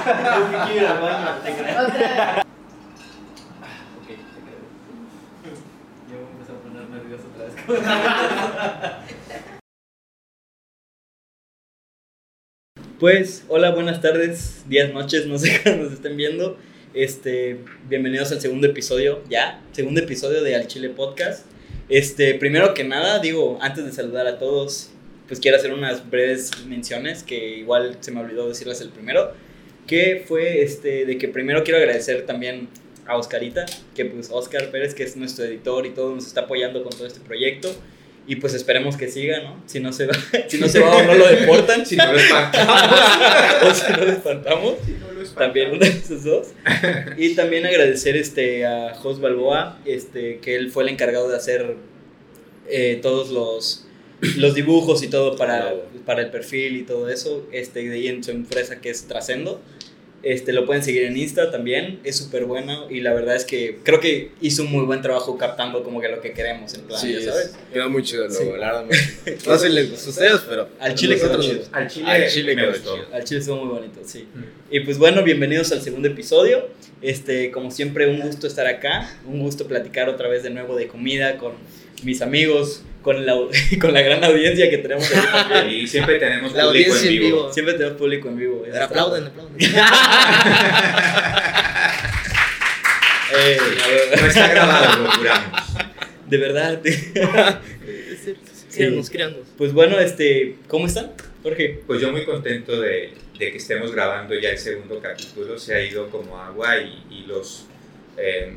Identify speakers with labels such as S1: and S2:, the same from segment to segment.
S1: Ok, a poner otra vez. Pues, hola, buenas tardes, días, noches, no sé cuándo nos estén viendo. Este, bienvenidos al segundo episodio, ya, segundo episodio de Al Chile Podcast. Este, primero que nada, digo, antes de saludar a todos, pues quiero hacer unas breves menciones que igual se me olvidó decirles el primero, que fue este, de que primero quiero agradecer también a Oscarita, que pues Oscar Pérez, que es nuestro editor y todo, nos está apoyando con todo este proyecto. Y pues esperemos que siga, ¿no? Si no se va, si no se va o no lo deportan,
S2: Si no lo espantamos.
S1: o si no lo espantamos.
S2: Si no lo espantamos.
S1: También una de esos dos. Y también agradecer este, a Jos Balboa, este, que él fue el encargado de hacer eh, todos los, los dibujos y todo para, para el perfil y todo eso. Este, de ahí en su empresa que es Trascendo. Este, lo pueden seguir en Insta también, es súper bueno y la verdad es que creo que hizo un muy buen trabajo captando como que lo que queremos en plan,
S3: Sí,
S1: ya ¿sabes?
S3: es- quedó muy chido el
S1: Sí.
S3: logo, la verdad. No sé si les gustó a ustedes, pero.
S1: Al chile quedó chido.
S2: Al chile,
S3: Al chile quedó chido.
S1: Al chile estuvo muy bonito, sí.
S2: Mm.
S1: Y pues bueno, bienvenidos al segundo episodio. Este, como siempre, un gusto estar acá. Un gusto platicar otra vez de nuevo de comida con mis amigos, con la, con la gran audiencia que tenemos aquí.
S2: Y siempre tenemos
S3: La
S2: público en
S3: en
S2: vivo.
S1: Siempre tenemos público en vivo.
S3: Pero aplauden, aplauden.
S1: Eh,
S2: No está grabado, lo juramos.
S1: de verdad.
S3: Síganos creando.
S1: Pues bueno, este, ¿cómo están? Jorge.
S2: Pues yo muy contento de, de que estemos grabando ya el segundo capítulo. Se ha ido como agua y, y los... eh,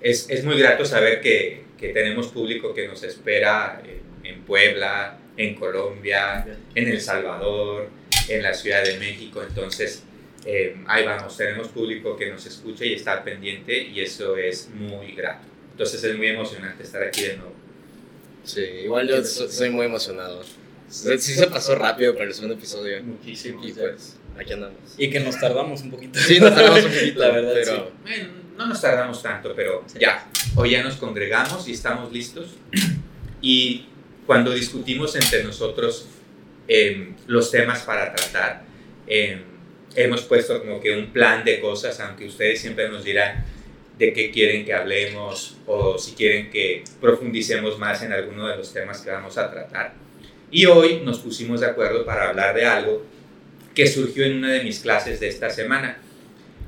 S2: es, es muy grato saber que, que tenemos público que nos espera en, en Puebla, en Colombia, en El Salvador, en la Ciudad de México. Entonces, eh, ahí vamos, tenemos público que nos escucha y está pendiente y eso es muy grato. Entonces es muy emocionante estar aquí de nuevo.
S3: Sí, igual yo so- soy muy emocionado. Sí se pasó rápido para el segundo episodio.
S2: Muchísimo.
S3: Y pues, aquí andamos.
S1: Y que nos tardamos un poquito.
S3: Sí, nos tardamos un poquito,
S1: La verdad,
S3: pero.
S2: Bueno, no nos tardamos tanto, pero
S1: Sí.
S2: ya. Hoy ya nos congregamos y estamos listos. Y cuando discutimos entre nosotros em, los temas para tratar, em, hemos puesto como que un plan de cosas, aunque ustedes siempre nos dirán de qué quieren que hablemos o si quieren que profundicemos más en alguno de los temas que vamos a tratar. Y hoy nos pusimos de acuerdo para hablar de algo que surgió en una de mis clases de esta semana.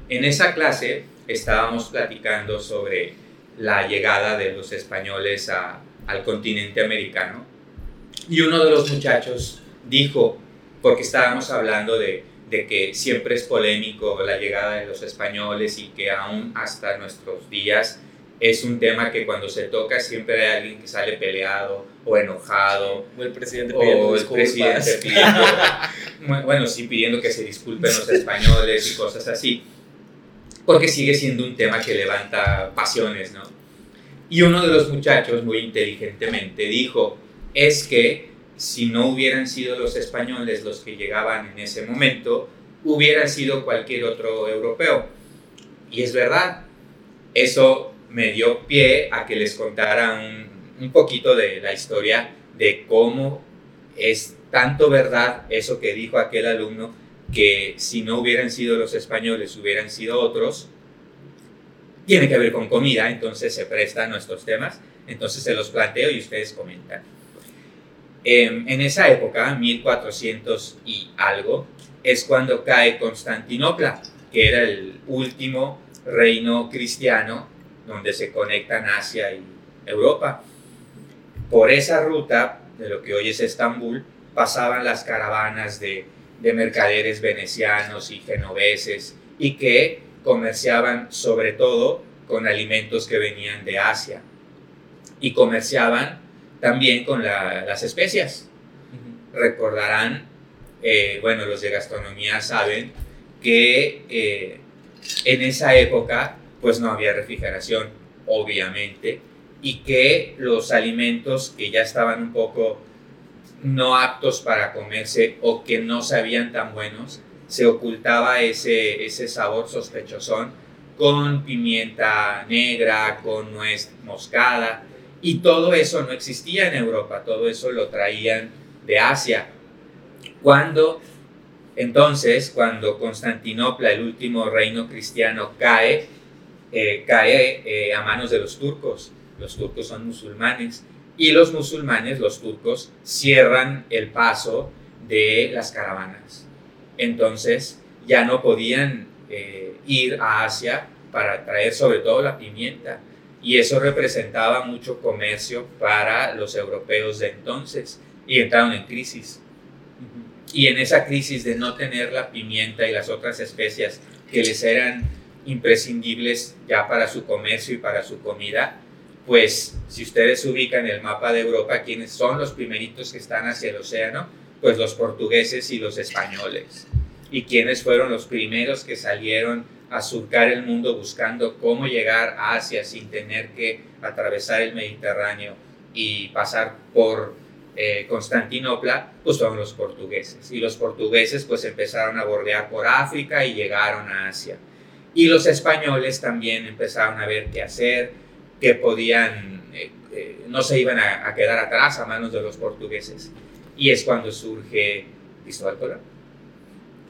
S2: En esa clase estábamos platicando sobre la llegada de los españoles a- al continente americano. Y uno de los muchachos dijo, porque estábamos hablando de, de que siempre es polémico la llegada de los españoles y que aún hasta nuestros días es un tema que cuando se toca siempre hay alguien que sale peleado o enojado
S1: O el presidente pidiendo
S2: o el presidente pidiendo, bueno, sí, pidiendo que se disculpen los españoles y cosas así, porque sigue siendo un tema que levanta pasiones, ¿no? Y uno de los muchachos muy inteligentemente dijo, es que si no hubieran sido los españoles los que llegaban en ese momento, hubieran sido cualquier otro europeo. Y es verdad, eso me dio pie a que les contara un, un poquito de la historia de cómo es tanto verdad eso que dijo aquel alumno, que si no hubieran sido los españoles, hubieran sido otros. Tiene que ver con comida, entonces se presta a nuestros temas, entonces se los planteo y ustedes comentan. Em, en esa época, 1400 y algo, es cuando cae Constantinopla, que era el último reino cristiano donde se conectan Asia y Europa. Por esa ruta, de lo que hoy es Estambul, pasaban las caravanas de, de mercaderes venecianos y genoveses y que comerciaban sobre todo con alimentos que venían de Asia y comerciaban también con la- las especias. Recordarán, eh, bueno, los de gastronomía saben que eh, en esa época pues no había refrigeración, obviamente, y que los alimentos que ya estaban un poco no aptos para comerse o que no sabían tan buenos, se ocultaba ese, ese sabor sospechosón con pimienta negra, con nuez moscada, y todo eso no existía en Europa, todo eso lo traían de Asia. Cuando Entonces, cuando Constantinopla, el último reino cristiano, cae, eh, cae eh, a manos de los turcos. Los turcos son musulmanes y los musulmanes, los turcos, cierran el paso de las caravanas. Entonces, ya no podían eh, ir a Asia para traer sobre todo la pimienta. Y eso representaba mucho comercio para los europeos de entonces. Y entraron en crisis. Y en esa crisis de no tener la pimienta y las otras especias que les eran imprescindibles ya para su comercio y para su comida, pues si ustedes ubican el mapa de Europa, ¿quiénes son los primeritos que están hacia el océano? Pues los portugueses y los españoles. ¿Y quiénes fueron los primeros que salieron a surcar el mundo buscando cómo llegar a Asia sin tener que atravesar el Mediterráneo y pasar por eh, Constantinopla, pues fueron los portugueses. Y los portugueses pues empezaron a bordear por África y llegaron a Asia. Y los españoles también empezaron a ver qué hacer, que podían, eh, eh, no se iban a, quedar atrás a manos de los portugueses. Y es cuando surge Cristóbal Colón.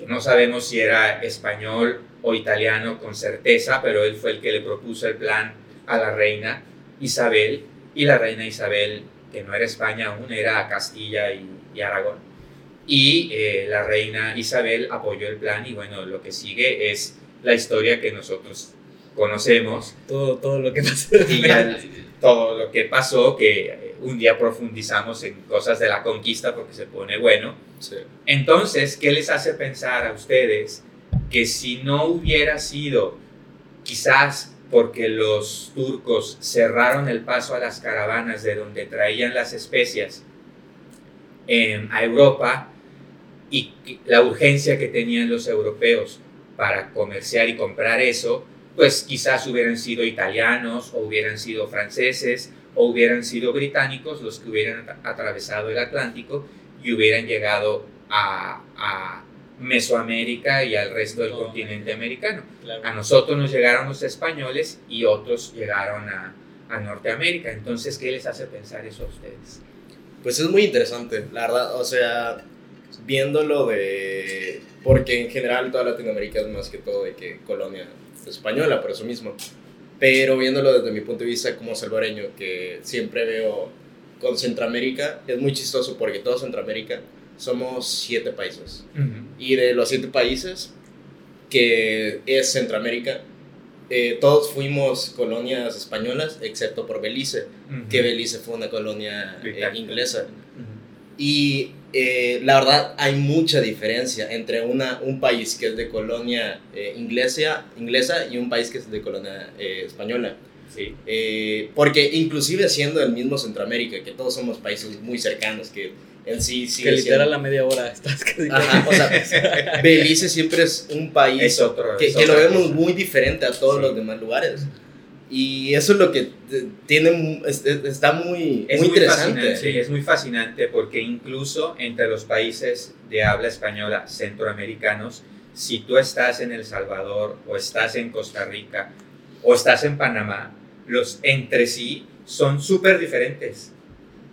S2: No sabemos si era español o italiano con certeza, pero él fue el que le propuso el plan a la reina Isabel y la reina Isabel, que no era España aún, era Castilla y, y Aragón. Y eh, la reina Isabel apoyó el plan y bueno, lo que sigue es la historia que nosotros conocemos.
S1: Todo, todo lo que pasó.
S2: Y ya, todo lo que pasó, que un día profundizamos en cosas de la conquista porque se pone bueno.
S3: Sí.
S2: Entonces, ¿qué les hace pensar a ustedes que si no hubiera sido quizás porque los turcos cerraron el paso a las caravanas de donde traían las especias eh, a Europa y la urgencia que tenían los europeos para comerciar y comprar eso, pues quizás hubieran sido italianos o hubieran sido franceses o hubieran sido británicos los que hubieran atravesado el Atlántico y hubieran llegado a, a Mesoamérica y al resto del no, continente americano.
S1: Claro.
S2: A nosotros nos llegaron los españoles y otros llegaron a, a, Norteamérica. Entonces, ¿qué les hace pensar eso a ustedes?
S3: Pues es muy interesante, la verdad. O sea, viéndolo de... Porque en general toda Latinoamérica es más que todo de que colonia española, por eso mismo. Pero viéndolo desde mi punto de vista como salvadoreño, que siempre veo con Centroamérica, es muy chistoso porque todo Centroamérica somos siete países. Uh -huh. Y de los siete países, que es Centroamérica, eh, todos fuimos colonias españolas, excepto por Belice, uh -huh. que Belice fue una colonia eh, inglesa. Uh -huh. Y eh, la verdad hay mucha diferencia entre una, un país que es de colonia eh, inglesa, inglesa y un país que es de colonia eh, española.
S2: Sí.
S3: porque inclusive siendo el mismo Centroamérica, que todos somos países muy cercanos, que en sí
S1: Que literal siendo... a media hora estás casi.
S3: Ajá, o sea, Belice siempre es un país
S2: es otro,
S3: que,
S2: es
S3: que lo vemos
S2: cosa.
S3: muy diferente a todos
S2: Sí.
S3: los demás lugares. Y eso es lo que tiene, es- es- está muy,
S2: Es
S3: muy interesante.
S2: fascinante, sí, es muy fascinante porque incluso entre los países de habla española centroamericanos, si tú estás en El Salvador o estás en Costa Rica o estás en Panamá, los entre sí son súper diferentes.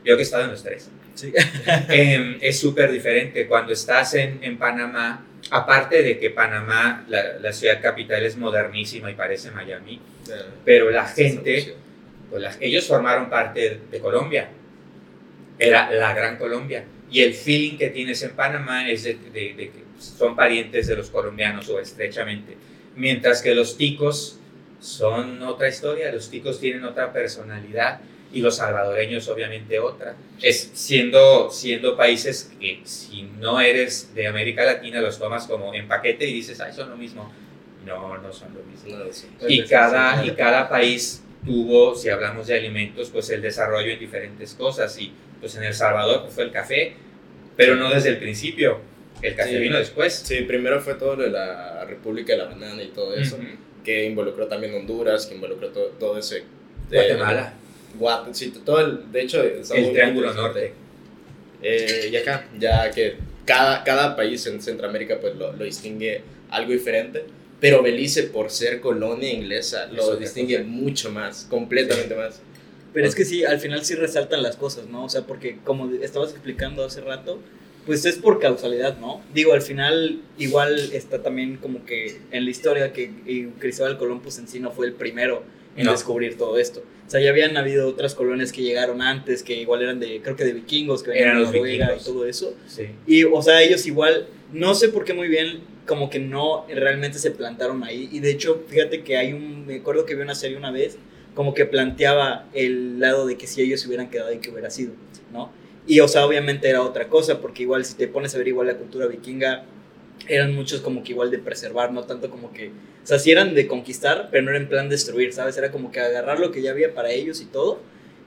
S2: Yo que he estado en los tres.
S1: Sí.
S2: Eh, es súper diferente. Cuando estás en, en Panamá, aparte de que Panamá, la, la ciudad capital, es modernísima y parece Miami, pero la gente, pues la- ellos formaron parte de Colombia. Era la gran Colombia. Y el feeling que tienes en Panamá es de, de- de que son parientes de los colombianos o estrechamente. Mientras que los ticos son otra historia, los ticos tienen otra personalidad y los salvadoreños obviamente otra. Es siendo, siendo países que si no eres de América Latina los tomas como en paquete y dices, ay, son lo mismo. No, no son lo mismo
S3: No, sí.
S2: y cada, y cada país tuvo, si hablamos de alimentos, pues el desarrollo en diferentes cosas. Y pues en El Salvador pues, fue el café, pero no desde el principio. El café
S3: Sí.
S2: vino después.
S3: Sí, primero fue todo lo de la República de la Banana y todo eso,
S2: Ujú.
S3: que involucró también Honduras, que involucró todo, todo ese...
S2: Guatemala,
S3: Eh, Guat- sí, todo el... De hecho, muy
S2: el Triángulo. Norte.
S3: Eh, y acá, ya que cada, cada país en Centroamérica pues lo, lo distingue algo diferente, pero Belice por ser colonia inglesa
S2: Es
S3: lo
S2: otra
S3: distingue mucho más, completamente más.
S1: Pero es que sí, al final sí resaltan las cosas, ¿no? O sea, porque como estabas explicando hace rato, pues es por causalidad, ¿no? Digo, al final igual está también como que en la historia que Cristóbal Colón pues en sí no fue el primero en descubrir todo esto. O sea, ya habían habido otras colonias que llegaron antes, que igual eran de, creo que de vikingos, que
S2: venían
S1: de
S2: Noruega
S1: y todo eso. Sí. Y, o sea, ellos igual, no sé por qué muy bien, como que no realmente se plantaron ahí. Y de hecho, fíjate que hay un, me acuerdo que vi una serie una vez, como que planteaba el lado de que si ellos se hubieran quedado y que hubiera sido, ¿no? Y, o sea, obviamente era otra cosa, porque igual si te pones a ver igual la cultura vikinga, eran muchos como que igual de preservar, no tanto como que, o sea, sí eran de conquistar, pero no era en plan destruir, ¿sabes? Era como que agarrar lo que ya había para ellos y todo,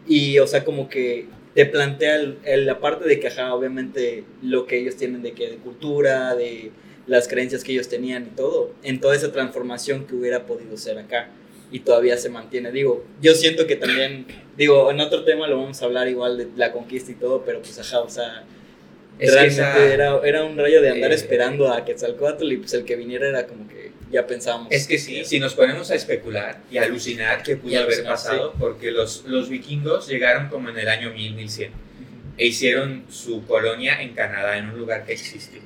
S1: y, o sea, como que te plantea el, la parte de que, ajá, obviamente lo que ellos tienen de que de cultura, de las creencias que ellos tenían y todo, en toda esa transformación que hubiera podido ser acá y todavía se mantiene. Digo, yo siento que también, digo, en otro tema lo vamos a hablar igual de la conquista y todo, pero pues ajá, o sea, realmente era, era, un rayo de andar eh, esperando a Quetzalcoatl y pues el que viniera era como que ya pensábamos.
S2: Es que sí, si nos ponemos a especular y alucinar qué pudo haber pasado, porque los, los vikingos llegaron como en el año 1000, 1100 e hicieron su colonia en Canadá, en un lugar que existe,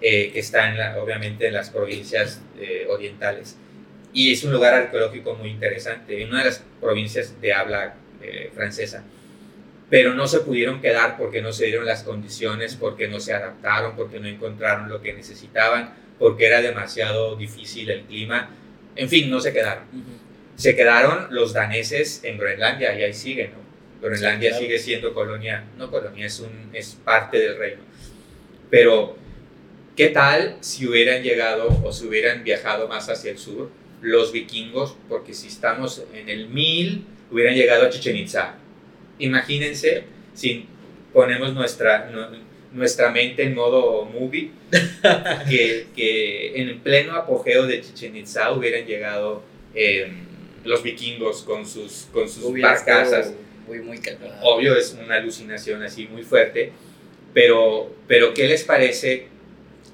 S2: eh, que está en la, obviamente en las provincias eh, orientales y es un lugar arqueológico muy interesante, en una de las provincias de habla eh, francesa. Pero no se pudieron quedar porque no se dieron las condiciones, porque no se adaptaron, porque no encontraron lo que necesitaban, porque era demasiado difícil el clima. En fin, no se quedaron. Se quedaron los daneses en Groenlandia y ahí siguen. ¿no? Groenlandia sigue siendo colonia, no colonia, es, un, es parte del reino. Pero, ¿qué tal si hubieran llegado o si hubieran viajado más hacia el sur? los vikingos, porque si estamos en el 1000, hubieran llegado a Chichen Itza. Imagínense si ponemos nuestra, nuestra mente en modo movie, que, que, en pleno apogeo de Chichen Itza hubieran llegado em, los vikingos con sus, con sus barcazas.
S1: Muy, muy
S2: Obvio, es una alucinación así muy fuerte, pero, pero ¿qué les parece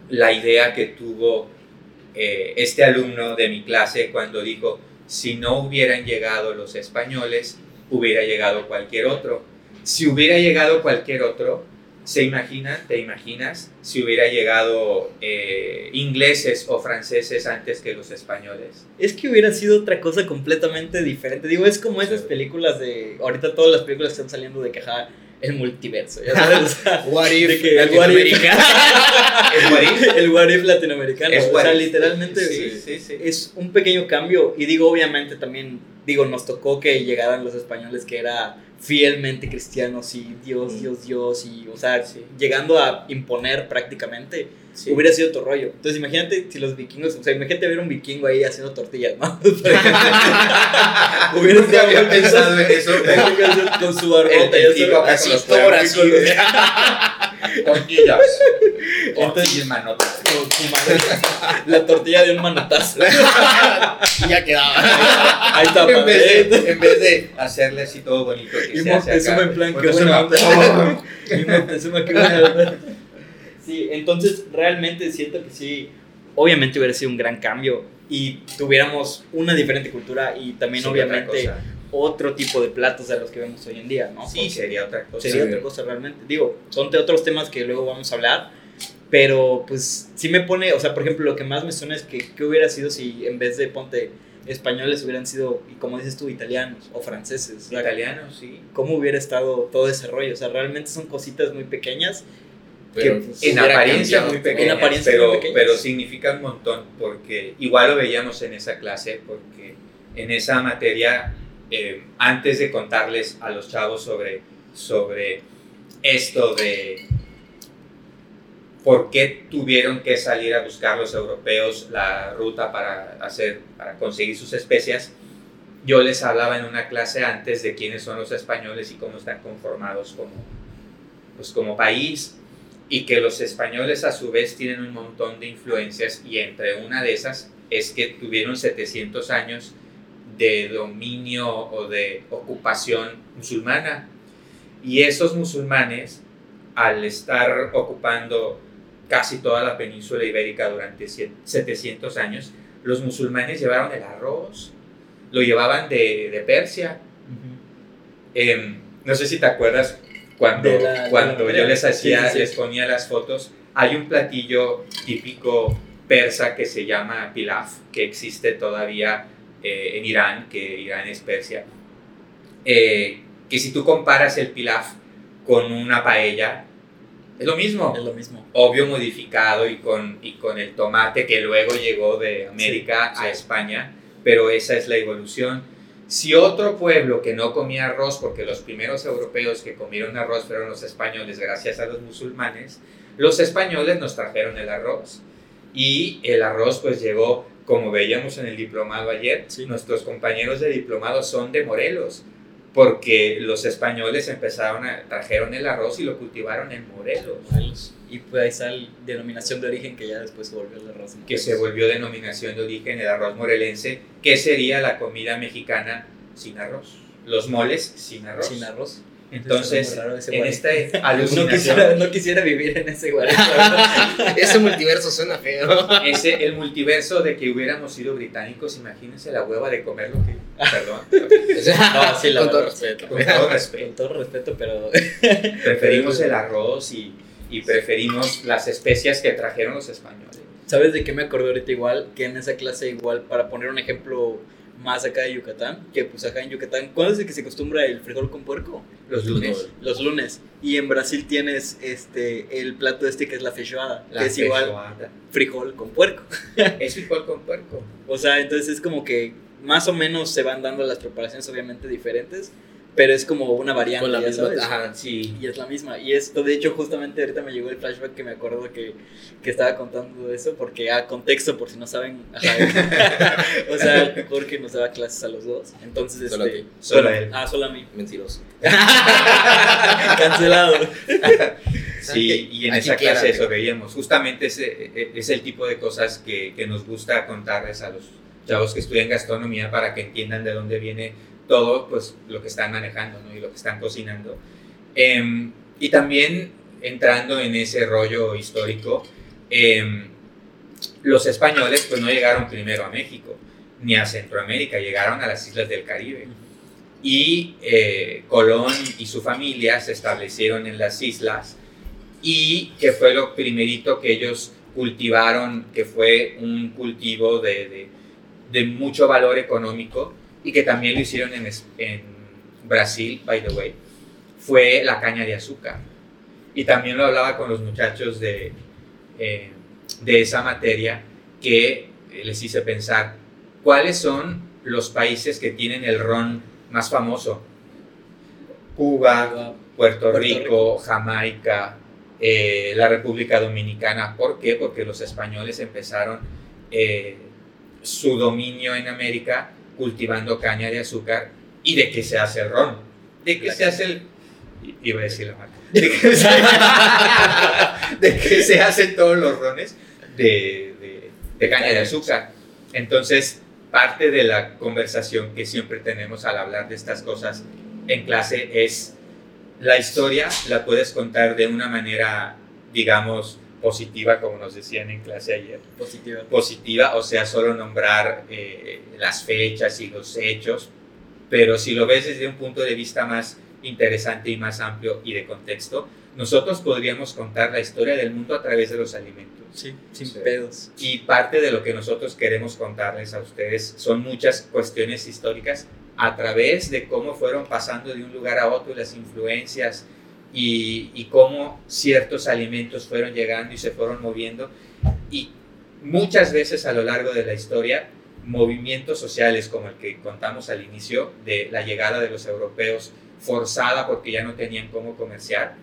S2: la idea que tuvo eh, este alumno de mi clase cuando dijo, si no hubieran llegado los españoles, hubiera llegado cualquier otro. Si hubiera llegado cualquier otro, ¿se imaginan, te imaginas, si hubiera llegado eh, ingleses o franceses antes que los españoles?
S1: Es que hubiera sido otra cosa completamente diferente. Digo, es como esas películas de, ahorita todas las películas están saliendo de que el multiverso, ya sabes,
S2: what if
S1: el what if, el what if. Latinoamericano, o sea, literalmente es un pequeño cambio. Y digo, obviamente también, digo, nos tocó que llegaran los españoles que era fielmente cristianos y Dios. Dios, Dios, y, o sea, llegando a imponer prácticamente, hubiera sido otro rollo. Entonces, imagínate si los vikingos, o sea, imagínate ver un vikingo ahí haciendo tortillas, ¿no?
S2: hubiera Nunca había pensado en eso.
S1: con su barbota,
S2: y así, toras, tortillas.
S1: Entonces, manotas. La tortilla de un manotazo.
S3: y ya quedaba.
S1: Ahí está,
S2: en vez, de, en vez de hacerle así todo bonito.
S1: Que y se hace acá, en plan, que buena Y que buena Sí, entonces realmente siento que sí, obviamente hubiera sido un gran cambio y tuviéramos una diferente cultura y también obviamente otro tipo de platos de los que vemos hoy en día, ¿no?
S2: Sí, sería otra cosa.
S1: Sería otra cosa realmente. Digo, son de otros temas que luego vamos a hablar, pero pues sí me pone, o sea, por ejemplo, lo que más me suena es que qué hubiera sido si en vez de ponte españoles hubieran sido, y como dices tú, italianos o franceses.
S2: Italianos, sí.
S1: ¿Cómo hubiera estado todo ese rollo? O sea, realmente son cositas muy pequeñas.
S2: Que en apariencia muy pequeñas, pero, pero significa un montón, porque igual lo veíamos en esa clase, porque en esa materia eh, antes de contarles a los chavos sobre, sobre esto de por qué tuvieron que salir a buscar los europeos la ruta para, hacer, para conseguir sus especias, yo les hablaba en una clase antes de quiénes son los españoles y cómo están conformados como, pues como país y que los españoles a su vez tienen un montón de influencias y entre una de esas es que tuvieron 700 años de dominio o de ocupación musulmana. Y esos musulmanes, al estar ocupando casi toda la península ibérica durante 700 años, los musulmanes llevaron el arroz, lo llevaban de, de Persia. Em, no sé si te acuerdas cuando,
S1: la-
S2: cuando yo les hacía,
S1: Sí, sí, sí.
S2: les ponía las fotos, hay un platillo típico persa que se llama pilaf, que existe todavía eh, en Irán, que Irán es Persia, eh, que si tú comparas el pilaf con una paella, es lo mismo
S1: Es lo mismo.
S2: obvio modificado y con, y con el tomate que luego llegó de América
S1: Sí, sí.
S2: a España, pero esa es la evolución. Si otro pueblo que no comía arroz, porque los primeros europeos que comieron arroz fueron los españoles gracias a los musulmanes, los españoles nos trajeron el arroz. Y el arroz pues llegó, como veíamos en el diplomado ayer,
S1: Sí.
S2: nuestros compañeros de diplomado son de Morelos, porque los españoles empezaron a, trajeron el arroz y lo cultivaron en Morelos.
S1: Y pues ahí está la denominación de origen que ya después se volvió el arroz.
S2: que se volvió denominación de origen el arroz morelense, que sería la comida mexicana sin arroz. Los moles sin arroz.
S1: Sin arroz.
S2: Entonces, en
S1: no
S2: alucinación,
S1: quisiera, no quisiera vivir en ese verdad.
S3: Ese multiverso suena feo.
S2: ese, el multiverso de que hubiéramos sido británicos, imagínense la hueva de comer lo que... Perdón,
S1: No, sí, la
S3: Con todo respeto.
S2: con todo
S1: Con
S2: respeto.
S1: todo respeto, pero
S2: Preferimos el arroz y, y preferimos las especias que trajeron los españoles.
S1: ¿sabes de qué me acordé ahorita igual? Que en esa clase igual, para poner un ejemplo más acá de Yucatán, que pues acá en Yucatán, ¿cuándo es el que se acostumbra el frijol con puerco?
S2: Los lunes.
S1: Los lunes. Y en Brasil tienes este el plato este que es la feijoada,
S2: La
S1: que es igual frijol con puerco.
S2: Es frijol con puerco.
S1: O sea, entonces es como que más o menos se van dando las preparaciones obviamente diferentes, pero es como una variante,
S3: Con la misma.
S1: sabes.
S3: Ajá.
S2: Sí.
S1: Y es la misma. Y esto, de hecho, justamente ahorita me llegó el flashback que me acuerdo que, que estaba contando eso, porque a contexto, por si no saben, ajá, o sea, Jorge nos daba clases a los dos. Entonces,
S3: Solo a
S1: este,
S3: ti.
S2: Solo
S1: bueno,
S2: a él.
S1: Ah, solo a mí.
S3: Mentiroso.
S1: Cancelado.
S2: Sí, y en
S3: Aquí
S2: esa
S3: queda,
S2: clase eso
S3: amigo.
S2: veíamos. Justamente ese e- es el tipo de cosas que, que nos gusta contarles a los chavos que estudian gastronomía para que entiendan de dónde viene todo pues, lo que están manejando y lo que están cocinando. Em, y también entrando en ese rollo histórico, em, los españoles pues no llegaron primero a México ni a Centroamérica, llegaron a las islas del Caribe. Y eh, Colón y su familia se establecieron en las islas y que fue lo primerito que ellos cultivaron, que fue un cultivo de- de mucho valor económico y que también lo hicieron en, en Brasil, by the way, fue la caña de azúcar. Y también lo hablaba con los muchachos de, eh, de esa materia que eh, les hice pensar, ¿cuáles son los países que tienen el ron más famoso? Cuba, Puerto,
S1: Puerto
S2: Rico,
S1: Rico.
S2: Jamaica, eh, la República Dominicana. ¿Por qué? Porque los españoles empezaron eh, su dominio en América cultivando caña de azúcar y de qué se hace el ron. De qué se hace el... Iba a decir la marca. De qué se, de qué se hacen todos los rones de, de- de caña de azúcar. Entonces, parte de la conversación que siempre tenemos al hablar de estas cosas en clase es la historia la puedes contar de una manera, digamos, positiva, como nos decían en clase ayer.
S1: Positiva.
S2: Positiva, o sea, solo nombrar eh, las fechas y los hechos, pero si lo ves desde un punto de vista más interesante y más amplio y de contexto, nosotros podríamos contar la historia del mundo a través de los alimentos.
S1: Sí, sin
S3: Sí.
S1: pedos.
S2: Y parte de lo que nosotros queremos contarles a ustedes son muchas cuestiones históricas a través de cómo fueron pasando de un lugar a otro las influencias y, y cómo ciertos alimentos fueron llegando y se fueron moviendo. Y muchas veces a lo largo de la historia, movimientos sociales como el que contamos al inicio de la llegada de los europeos forzada porque ya no tenían cómo comerciar,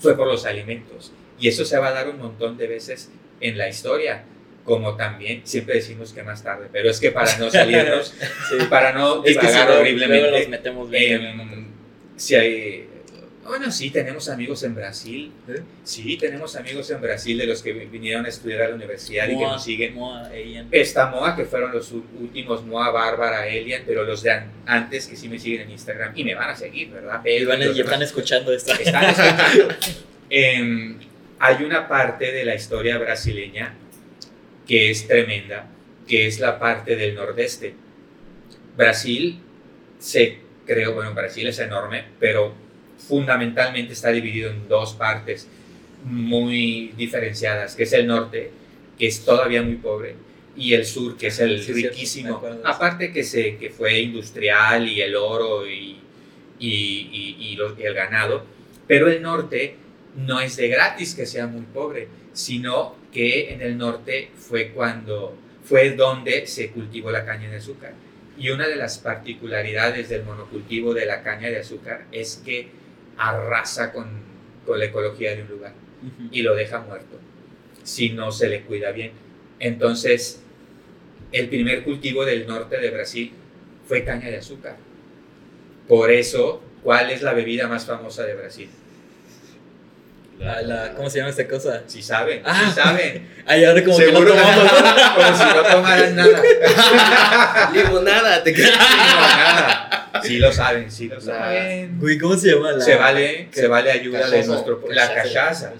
S2: fue por los alimentos. Y eso se va a dar un montón de veces en la historia, como también siempre decimos que más tarde, pero es que para no salirnos,
S1: Sí.
S2: para no
S1: Es que si
S2: divagar horriblemente,
S1: nos metemos bien.
S2: em, si hay, bueno, sí, tenemos amigos en Brasil,
S1: ¿Eh?
S2: sí, tenemos amigos en Brasil de los que vi- vinieron a estudiar a la universidad y que nos siguen.
S1: Moa.
S2: Está Moa, que fueron los últimos Moa, Bárbara, Elian, pero los de an- antes que sí me siguen en Instagram y me van a seguir, ¿verdad?
S1: Y van- y están escuchando esto.
S2: están escuchando. Em, hay una parte de la historia brasileña que es tremenda, que es la parte del nordeste. Brasil se creó, bueno, Brasil es enorme, pero fundamentalmente está dividido en dos partes muy diferenciadas, que es el norte, que es todavía muy pobre, y el sur, que es el
S1: Sí,
S2: riquísimo. Aparte que, se, que fue industrial y el oro y, y, y- y lo- y el ganado, pero el norte no es de gratis que sea muy pobre, sino que en el norte fue cuando fue donde se cultivó la caña de azúcar. Y una de las particularidades del monocultivo de la caña de azúcar es que arrasa con, con la ecología de un lugar
S1: Ujú.
S2: y lo deja muerto si no se le cuida bien. Entonces, el primer cultivo del norte de Brasil fue caña de azúcar. Por eso, ¿cuál es la bebida más famosa de Brasil?
S1: La- la- ¿Cómo se llama esta cosa?
S2: Si saben,
S1: Ah.
S2: si saben.
S1: Ay, ahora como que no
S2: Seguro
S1: tomamos.
S2: como si no tomaran nada.
S3: Limonada, te
S2: Sí, no, nada. Sí lo saben, sí lo saben.
S1: Güey, ¿cómo se llama? La...
S2: Se vale, se vale ayuda de
S3: Cachaza.
S2: nuestro la cachaza.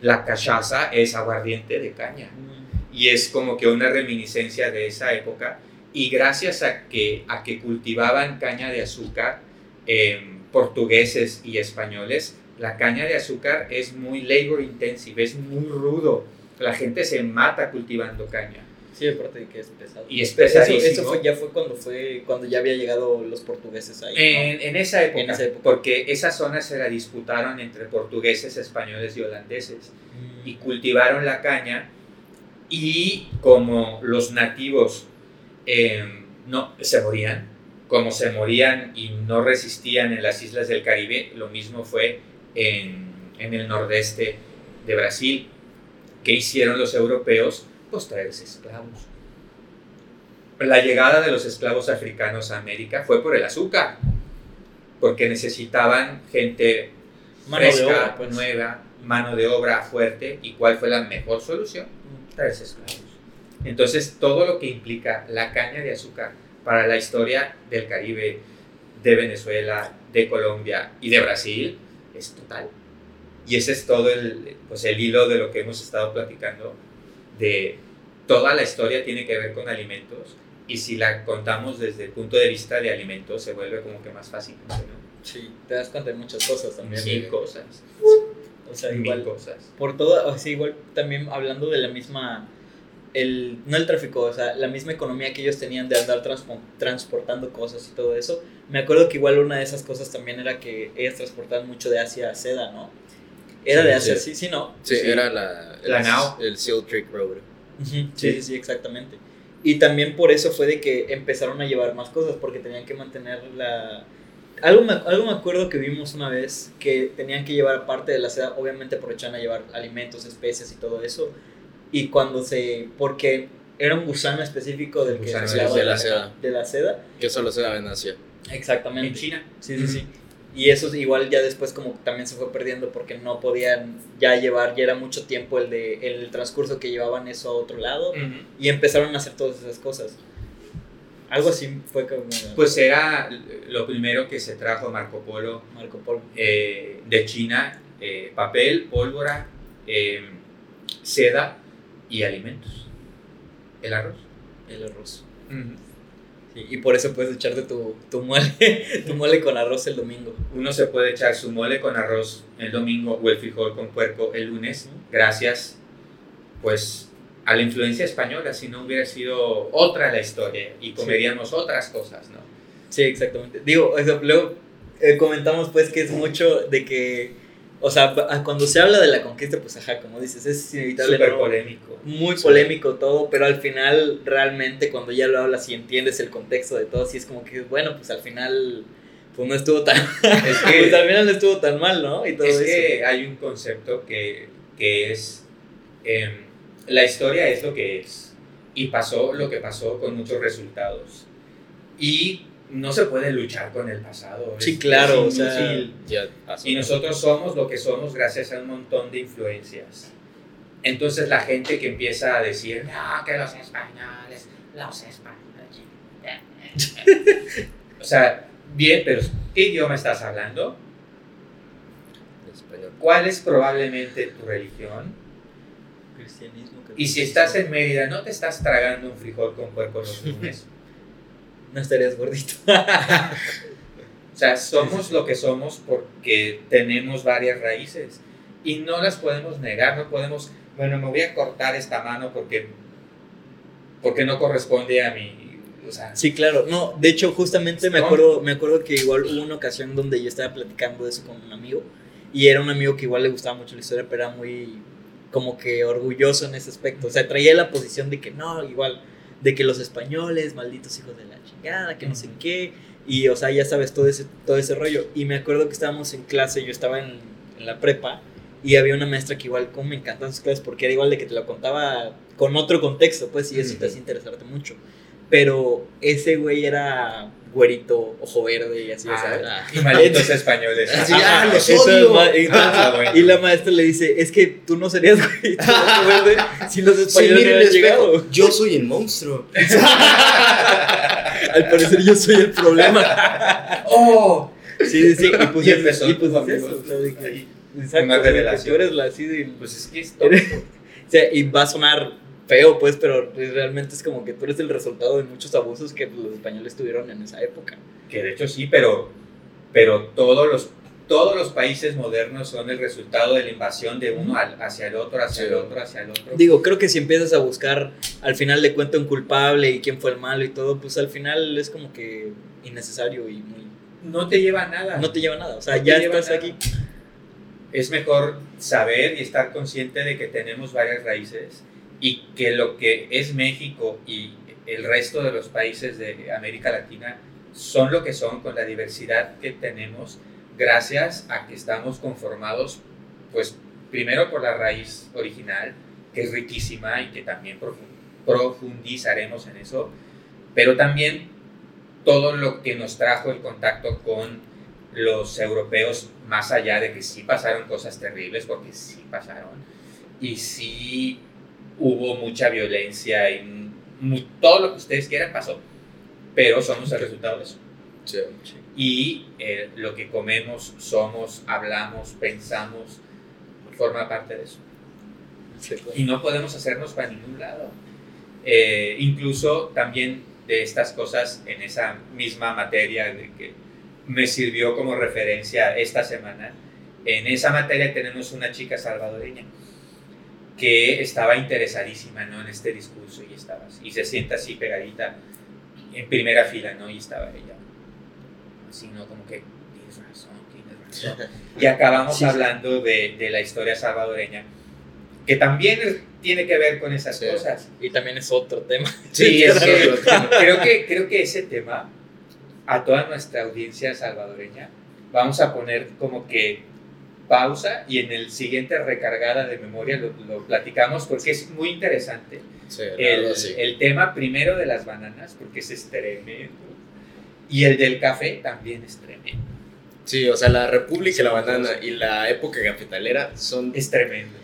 S2: La cachaza es aguardiente de caña.
S1: Mm.
S2: y es como que una reminiscencia de esa época y gracias a que, a que cultivaban caña de azúcar eh, portugueses y españoles, la caña de azúcar es muy labor intensive, es muy rudo, la gente se mata cultivando caña.
S1: Sí, aparte de que es pesado.
S2: Y es
S1: Pero eso-
S2: pesadísimo.
S1: Eso, fue, ya fue cuando fue cuando ya había llegado los portugueses ahí. ¿no?
S2: En, en esa época,
S1: En esa época.
S2: porque esa zona se la disputaron entre portugueses, españoles y holandeses.
S1: Mm.
S2: y cultivaron la caña y como los nativos eh, no se morían, como se morían y no resistían en las islas del Caribe, lo mismo fue en, en el nordeste de Brasil. ¿Qué hicieron los europeos? Pues traerse esclavos. La llegada de los esclavos africanos a América fue por el azúcar, porque necesitaban gente
S1: Mano
S2: fresca,
S1: obra, pues.
S2: nueva, mano de obra fuerte. ¿Y cuál fue la mejor solución? Traerse esclavos. Entonces, todo lo que implica la caña de azúcar para la historia del Caribe, de Venezuela, de Colombia y de Brasil es total. Y ese es todo el, pues, el hilo de lo que hemos estado platicando, de toda la historia tiene que ver con alimentos y si la contamos desde el punto de vista de alimentos se vuelve como que más fácil, ¿no?
S1: Sí, te das cuenta de muchas cosas también.
S2: Mil cosas,
S1: O sea,
S2: mil
S1: igual
S2: cosas.
S1: por todo, o sea, igual también hablando de la misma el no el tráfico, o sea, la misma economía que ellos tenían de andar transpo- transportando cosas y todo eso. Me acuerdo que igual una de esas cosas también era que ellas transportaban mucho de Asia a seda, ¿no? Era
S3: Sí,
S1: de Asia,
S3: sí.
S1: sí, sí, ¿no?
S3: Sí,
S2: Sí.
S3: era la,
S2: La
S3: el,
S2: Nao.
S3: el Seal Creek Road.
S1: Ujú, Sí, sí, sí, exactamente. Y también por eso fue de que empezaron a llevar más cosas, porque tenían que mantener la... Algo me, algo me acuerdo que vimos una vez, que tenían que llevar aparte de la seda, obviamente aprovechaban a llevar alimentos, especias y todo eso. Y cuando se... porque era un gusano específico del que
S2: Gusano
S1: se
S2: de
S3: la seda.
S1: de la seda.
S3: Que solo se da en Asia.
S1: Exactamente.
S2: En China.
S1: Sí, sí, sí. Y eso igual ya después como también se fue perdiendo porque no podían ya llevar, ya era mucho tiempo el de el transcurso que llevaban eso a otro lado y empezaron a hacer todas esas cosas. Algo así fue como
S2: Pues era lo primero que se trajo Marco Polo
S1: Marco Polo.
S2: eh, de China, eh, papel, pólvora, eh, seda y alimentos. El arroz.
S1: El arroz. Y por eso puedes echarte tu, tu mole, tu mole con arroz el domingo.
S2: Uno se puede echar su mole con arroz el domingo o el frijol con puerco el lunes, gracias pues a la influencia española, si no hubiera sido otra la historia y comeríamos otras cosas, ¿no?
S1: Sí, exactamente. Digo, o sea, luego eh, comentamos pues que es mucho de que, o sea, pa- cuando se habla de la conquista, pues ajá, como dices, es inevitable.
S2: Súper polémico.
S1: Muy
S2: Sí.
S1: polémico todo, pero al final realmente cuando ya lo hablas y entiendes el contexto de todo, sí es como que, bueno, pues al final pues no estuvo tan,
S2: Es
S1: pues al
S2: que,
S1: final no estuvo tan mal, ¿no? Y todo
S2: es
S1: eso.
S2: que hay un concepto que, que es, em, la historia es lo que es y pasó lo que pasó con muchos resultados. Y no se puede luchar con el pasado.
S1: Sí,
S2: es-
S1: claro,
S2: es
S1: o sea.
S3: Ya.
S2: Y nosotros somos lo que somos gracias a un montón de influencias. Entonces la gente que empieza a decir, no, que los españoles, los españoles. o sea, bien, pero ¿qué idioma estás hablando?
S3: Español.
S2: ¿Cuál es probablemente tu religión?
S1: Cristianismo,
S2: Y si estás en Mérida, ¿no te estás tragando un frijol con puerco los lunes?
S1: No estarías gordito.
S2: O sea, somos lo que somos porque tenemos varias raíces y no las podemos negar, no podemos, bueno, me voy a cortar esta mano porque, porque no corresponde a mi... O sea,
S1: Sí, claro. No, de hecho, justamente me acuerdo, me acuerdo que igual hubo una ocasión donde yo estaba platicando de eso con un amigo. Y era un amigo que igual le gustaba mucho la historia, pero era muy como que orgulloso en ese aspecto. O sea, traía la posición de que no, igual, de que los españoles, malditos hijos de la chingada, que no sé qué. Y, o sea, ya sabes, todo ese, todo ese rollo. Y me acuerdo que estábamos en clase, yo estaba en, en la prepa, y había una maestra que igual, como me encantan sus clases, porque era igual de que te lo contaba con otro contexto, pues, y eso te hacía interesarte mucho. Pero ese güey era güerito, ojo verde y así,
S2: ah,
S1: ¿sabes?
S2: y malditos españoles.
S3: Sí,
S1: Ajá,
S3: ah, los odio.
S1: ma- entonces,
S2: Ah, bueno.
S1: y la maestra le dice, es que tú no serías güerito, ojo verde, si los
S3: Sí,
S1: españoles
S3: mira
S1: no
S3: espejo.
S1: llegado.
S3: Yo soy el monstruo.
S1: Al parecer yo soy el problema.
S2: ¡Oh!
S1: Sí, sí, sí, y pues,
S2: Y empezó
S1: y pues es eso, exacto,
S2: Una revelación.
S1: Tú eres la así de,
S2: Pues es que es
S1: Eres- O sea, y va a sonar feo, pues, pero realmente es como que tú eres el resultado de muchos abusos que los españoles tuvieron en esa época.
S2: Que de hecho sí, pero, pero todos, los, todos los países modernos son el resultado de la invasión de uno al- hacia el otro, hacia
S3: Sí.
S2: el otro, hacia el otro.
S1: Digo, creo que si empiezas a buscar al final de cuenta un culpable y quién fue el malo y todo, pues al final es como que innecesario y muy...
S2: no te lleva a nada.
S1: No te lleva a nada. O sea,
S2: No
S1: ya estás
S2: nada.
S1: aquí.
S2: Es mejor saber y estar consciente de que tenemos varias raíces y que lo que es México y el resto de los países de América Latina son lo que son con la diversidad que tenemos gracias a que estamos conformados, pues primero por la raíz original, que es riquísima y que también profu- profundizaremos en eso, pero también todo lo que nos trajo el contacto con los europeos, más allá de que sí pasaron cosas terribles, porque sí pasaron, y sí hubo mucha violencia y mu- todo lo que ustedes quieran pasó, pero somos el resultado de eso.
S3: Sí.
S2: Y eh, lo que comemos, somos, hablamos, pensamos, forma parte de eso. Y no podemos hacernos para ningún lado. Eh, incluso también de estas cosas en esa misma materia de que me sirvió como referencia esta semana. En esa materia tenemos una chica salvadoreña que estaba interesadísima ¿no? en este discurso y estaba así, y se sienta así pegadita en primera fila, ¿no? Y estaba ella así, ¿no? Como que tienes razón, tienes razón. Y acabamos
S1: Sí, sí.
S2: hablando de, de la historia salvadoreña, que también es- tiene que ver con esas
S3: Sí.
S2: cosas.
S1: Y también es otro tema.
S2: Sí, es
S3: otro tema.
S2: creo que, creo que ese tema, a toda nuestra audiencia salvadoreña, vamos a poner como que pausa y en el siguiente recargada de memoria lo, lo platicamos porque es muy interesante.
S3: Sí,
S2: El,
S3: sí.
S2: el tema primero de las bananas, porque ese es tremendo, y el del café también es tremendo.
S3: Sí, o sea, la República y la Banana y la época cafetalera son...
S2: Es tremendo.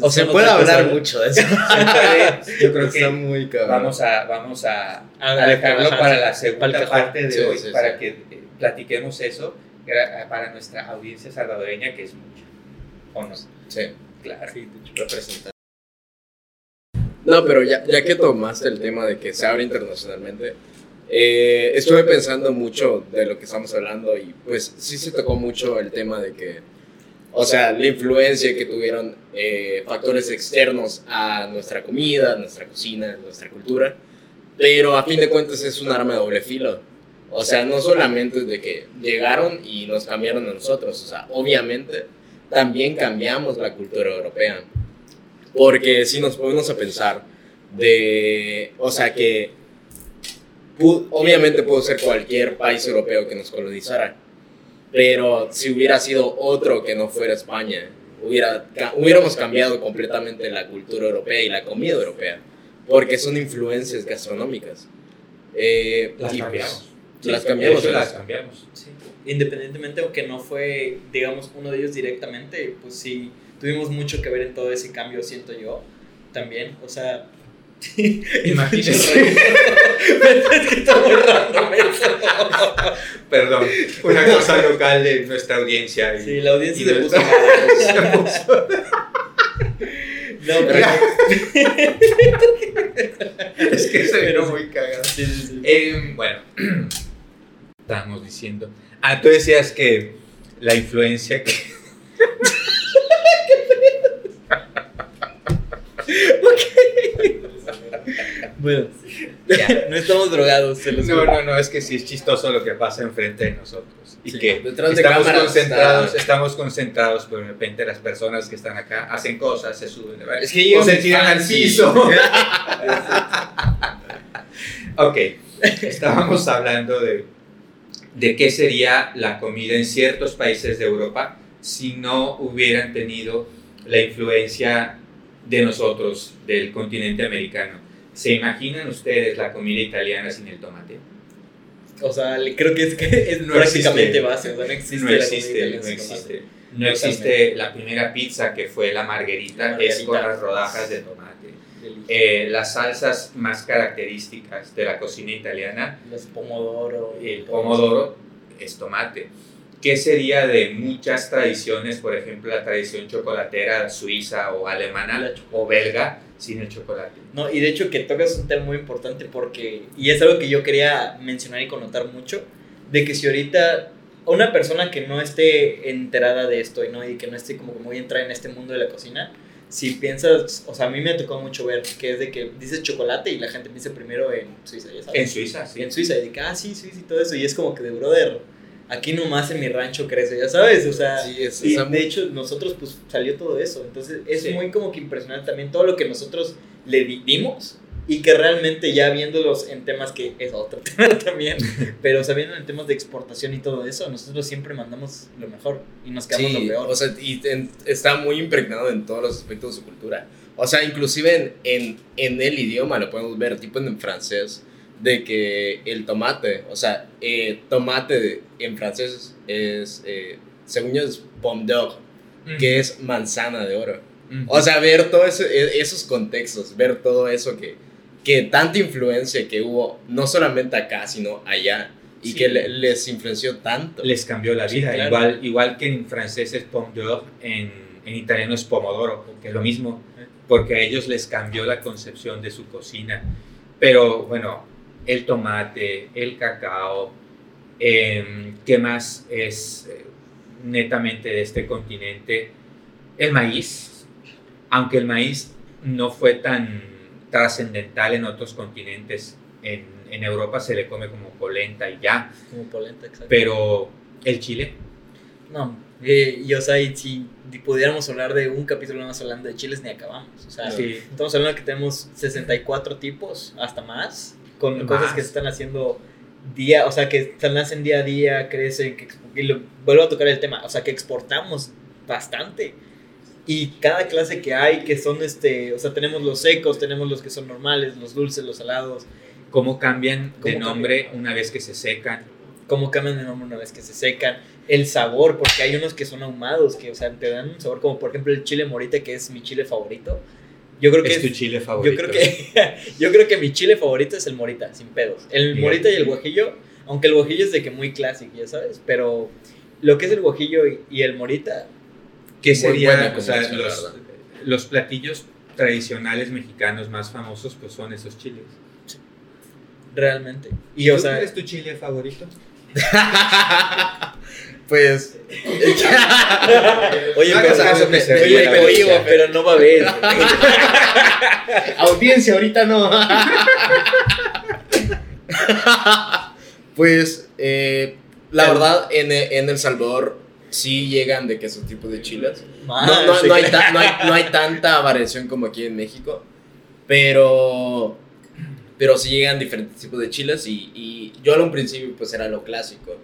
S3: O
S1: Son
S3: puede
S1: cosa,
S3: hablar
S1: ¿no?
S3: mucho de eso.
S2: Yo creo que
S3: muy
S2: vamos a, vamos a,
S1: Ah,
S2: a dejarlo para
S1: sí,
S2: la
S1: para
S2: segunda
S1: cajón.
S2: parte de
S3: Sí,
S2: hoy,
S3: sí,
S2: para
S3: sí.
S2: que eh, platiquemos eso para nuestra audiencia salvadoreña, que es mucha. ¿O no?
S3: Sí,
S2: Claro.
S1: Sí,
S3: representar. No, pero ya, ya que tomaste el tema de que se abre internacionalmente, eh, estuve pensando mucho de lo que estamos hablando y pues sí se tocó mucho el tema de que, o sea, la influencia que tuvieron eh, factores externos a nuestra comida, nuestra cocina, nuestra cultura, pero a fin de cuentas es un arma de doble filo. O sea, no solamente es de que llegaron y nos cambiaron a nosotros, o sea, obviamente también cambiamos la cultura europea. Porque si nos ponemos a pensar de, o sea, que obviamente pudo ser cualquier país europeo que nos colonizara, pero si hubiera sido otro que no fuera España, hubiera, hubiéramos cambiado completamente la cultura europea y la comida europea, porque son influencias gastronómicas. Eh,
S2: Las
S3: y, pues, las cambiamos.
S2: las cambiamos.
S1: Sí. Independientemente, aunque no fue, digamos, uno de ellos directamente, pues sí, tuvimos mucho que ver en todo ese cambio, siento yo, también, o sea...
S2: Imagínense.
S1: es que está muy random eso.
S2: Perdón, una cosa local de nuestra audiencia. y-
S1: Sí, la audiencia
S2: y de-
S1: puso- No, pero...
S2: es que se vino
S1: Pero-
S2: muy cagado.
S1: Sí, sí, sí.
S2: Eh, bueno, estábamos diciendo. Ah, tú decías que la influencia que...
S1: Bueno, no estamos drogados. Se los
S2: No,
S1: juro.
S2: no, no, es que sí es chistoso lo que pasa enfrente de nosotros. Y
S1: Sí,
S2: que estamos concentrados,
S3: está-
S2: estamos concentrados, pero de repente las personas que están acá hacen cosas, se suben, ¿verdad?
S3: Es que
S2: o se
S3: ellos-
S2: tiran al piso. ok, estábamos hablando de, de qué sería la comida en ciertos países de Europa si no hubieran tenido la influencia de nosotros, del continente americano. ¿Se imaginan ustedes la comida italiana sin el tomate?
S1: O sea, creo que es, que es
S2: No
S1: prácticamente
S2: existe.
S1: base. O sea, no existe.
S2: no
S1: la
S2: existe,
S1: comida
S2: no existe. No existe la primera pizza que fue la margarita,
S1: La
S2: es con
S1: margarita.
S2: las rodajas de tomate. Eh, las salsas más características de la cocina italiana,
S1: Los pomodoro.
S2: el pomodoro es tomate. ¿Qué sería de muchas tradiciones, por ejemplo, la tradición chocolatera suiza o alemana o belga sin el chocolate?
S1: No, y de hecho que tocas un tema muy importante porque, y es algo que yo quería mencionar y connotar mucho, de que si ahorita una persona que no esté enterada de esto y, no, y que no esté como muy entrada en este mundo de la cocina, si piensas, o sea, a mí me ha tocado mucho ver que es de que dices chocolate y la gente piensa primero en Suiza, ya sabes.
S2: En Suiza, sí.
S1: en Suiza, y de que, ah, sí, Suiza y todo eso, y es como que de brother, aquí nomás en mi rancho crece, ya sabes, o sea,
S3: Sí, es-
S1: y de
S3: muy-
S1: hecho nosotros pues salió todo eso, entonces es
S2: Sí.
S1: muy como que impresionante también todo lo que nosotros le di- dimos y que realmente ya viéndolos en temas que es otro tema también, pero o sea, viendo en temas de exportación y todo eso, nosotros siempre mandamos lo mejor y nos quedamos
S3: Sí,
S1: lo peor.
S3: o sea, y en- está muy impregnado en todos los aspectos de su cultura. O sea, inclusive en, en, en el idioma lo podemos ver, tipo en francés, de que el tomate, o sea, eh, tomate en francés es, eh, según yo, es pomme d'or, que es manzana de oro. O sea, ver todos esos contextos, ver todo eso que, que tanta influencia que hubo, no solamente acá, sino allá, y
S2: Sí.
S3: que le- les influenció tanto.
S2: les cambió la
S1: Sí,
S2: vida.
S1: claro.
S2: igual, igual que en francés es pomme d'or, en, en italiano es pomodoro, que es lo mismo, porque a ellos les cambió la concepción de su cocina. Pero bueno, el tomate, el cacao, em, ¿qué más es eh, netamente de este continente? El maíz, aunque el maíz no fue tan trascendental en otros continentes, en, en Europa se le come como polenta y ya,
S1: como polenta, exacto.
S2: pero el chile,
S1: No, eh, y o sea, y si pudiéramos hablar de un capítulo más hablando de chiles, ni acabamos. O sea,
S2: sí,
S1: estamos hablando que tenemos 64 tipos, hasta más, con
S2: Más.
S1: cosas que se están haciendo día, o sea, que se nacen día a día, crecen, que, y lo- vuelvo a tocar el tema, o sea, que exportamos bastante. Y cada clase que hay, que son este, o sea, tenemos los secos, tenemos los que son normales, los dulces, los salados,
S2: cómo cambian de
S1: ¿Cómo
S2: nombre una vez que se secan.
S1: cómo cambian de nombre una vez que se secan, el sabor, porque hay unos que son ahumados, que, o sea, te dan un sabor como, por ejemplo, el chile morita, que es mi chile favorito. Yo creo que
S2: Es tu
S1: es-
S2: chile favorito.
S1: Yo creo que yo creo que mi chile favorito es el morita, sin pedos. El morita y el guajillo, aunque el guajillo es de que muy clásico, ya sabes, pero lo que es el guajillo y, y el morita,
S2: ¿Qué
S3: Muy
S2: sería,
S3: buena
S2: o sea, los, los platillos tradicionales mexicanos más famosos pues son esos chiles.
S1: realmente. Y o
S2: ¿Tú
S1: sea,
S2: cuál es tu chile favorito?
S3: Pues.
S1: oye,
S2: No
S1: pero,
S2: caso,
S1: me- me- oye, pero,
S2: audiencia.
S1: pero no va a haber.
S3: Audiencia, ahorita no. pues, eh, la verdad, en, en El Salvador sí llegan de que esos tipos de chiles.
S1: Ah,
S3: No, no, no hay ta- no, hay, no hay tanta variación como aquí en México, pero, pero sí llegan diferentes tipos de chiles y, y yo al un principio pues era lo clásico,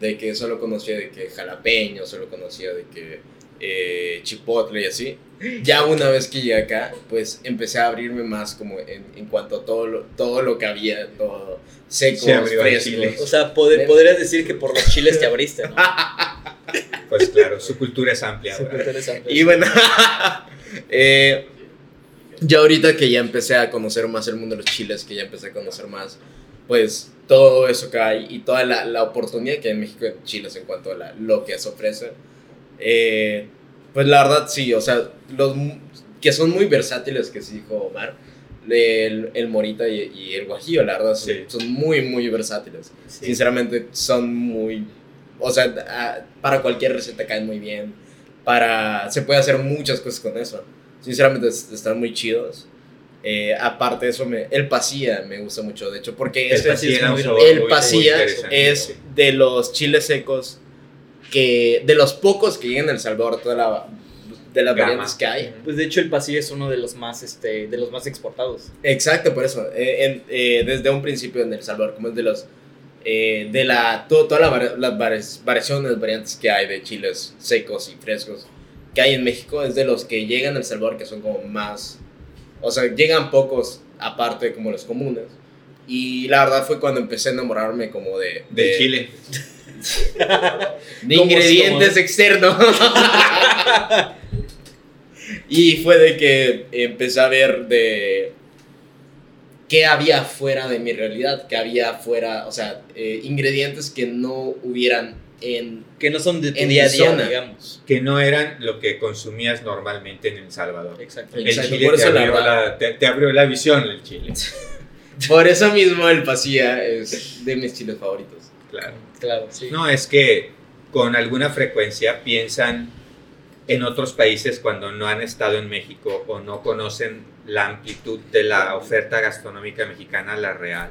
S3: de que solo conocía de que jalapeño, solo conocía de que eh, chipotle y así. Ya una vez que llegué acá, pues empecé a abrirme más como en, en cuanto a todo lo, todo lo que había, todo secos,
S2: Se chile.
S1: O sea, pod- podrías decir que por los chiles te abriste, ¿no?
S2: Pues claro, su cultura es amplia.
S3: Y bueno, eh, ya ahorita que ya empecé a conocer más el mundo de los chiles, que ya empecé a conocer más, pues todo eso que hay y toda la, la oportunidad que hay en México en chiles en cuanto a la- lo que se ofrece, eh, pues la verdad sí, o sea, los que son muy versátiles, que sí dijo Omar, el, el morita y, y el guajillo, la verdad, son,
S2: Sí.
S3: son muy, muy versátiles.
S1: Sí.
S3: Sinceramente, son muy o sea, a- para cualquier receta caen muy bien. Para, se puede hacer muchas cosas con eso. Sinceramente es- están muy chidos. Eh, aparte de eso, me, el pasilla me gusta mucho, de hecho, porque
S2: El
S3: ese-
S2: pasilla un
S1: muy-
S3: el
S2: muy- muy
S3: pasilla
S2: interesante,
S3: es
S2: sí.
S3: de los chiles secos que de los pocos que llegan a El Salvador toda la, de las
S2: Gama.
S3: variantes que hay
S1: Pues de hecho el pasillo es uno de los más, este, de los más exportados.
S3: exacto por eso eh, en- eh, desde un principio en El Salvador como es de los eh, de la to- todas la las vari- variaciones variantes que hay de chiles secos y frescos que hay en México es de los que llegan a El Salvador que son como más o sea llegan pocos aparte como los comunes y la verdad fue cuando empecé a enamorarme como de, de-
S2: chile.
S3: de
S1: ¿Cómo-
S3: ingredientes externos. y fue de que empecé a ver de qué había fuera de mi realidad, qué había fuera, o sea, eh, ingredientes que no hubieran en...
S1: Que no son de tu
S3: En
S1: día a día,
S3: zona.
S1: digamos.
S2: Que no eran lo que consumías normalmente en El Salvador.
S1: Exacto.
S2: El
S3: Exacto,
S2: chile
S3: por
S2: te abrió, la, te, te abrió la visión, el chile.
S3: Por eso mismo el pasilla es de mis chiles favoritos.
S2: Claro.
S1: Claro, sí.
S2: No, es que con alguna frecuencia piensan en otros países cuando no han estado en México o no conocen la amplitud de la oferta gastronómica mexicana, la real.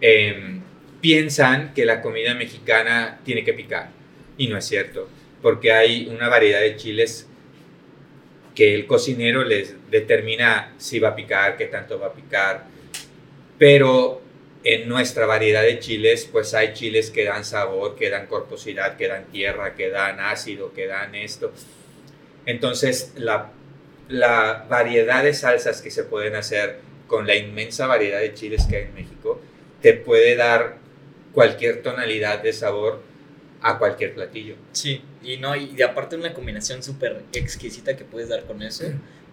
S2: Em, piensan que la comida mexicana tiene que picar y no es cierto, porque hay una variedad de chiles que el cocinero les determina si va a picar, qué tanto va a picar, pero en nuestra variedad de chiles, pues hay chiles que dan sabor, que dan corposidad, que dan tierra, que dan ácido, que dan esto. Entonces, la, la variedad de salsas que se pueden hacer con la inmensa variedad de chiles que hay en México, te puede dar cualquier tonalidad de sabor a cualquier platillo.
S1: Sí, y no, y, y aparte una combinación súper exquisita que puedes dar con eso.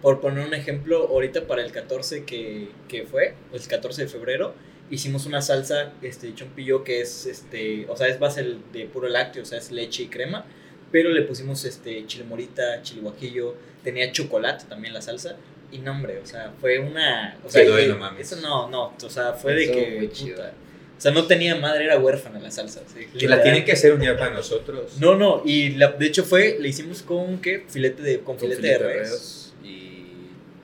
S1: Por poner un ejemplo, ahorita para el 14 que, que fue, el 14 de febrero, hicimos una salsa este, chompillo que es, este, o sea, es base de puro lácteo, o sea, es leche y crema, pero le pusimos este, chile morita, chile guajillo, tenía chocolate también la salsa, y no, hombre, o sea, fue una... O sea,
S2: no mames.
S1: Eso no, no, o sea, fue de
S3: Eso
S1: que...
S3: muy chido.
S1: puta, o sea, no tenía madre, era huérfana la salsa. sí,
S2: Que la tienen que hacer un día para nosotros.
S1: No, no, y la, de hecho fue, le hicimos con, ¿qué? Filete de, con,
S3: Con
S1: filete,
S3: filete
S1: de
S3: de
S1: res.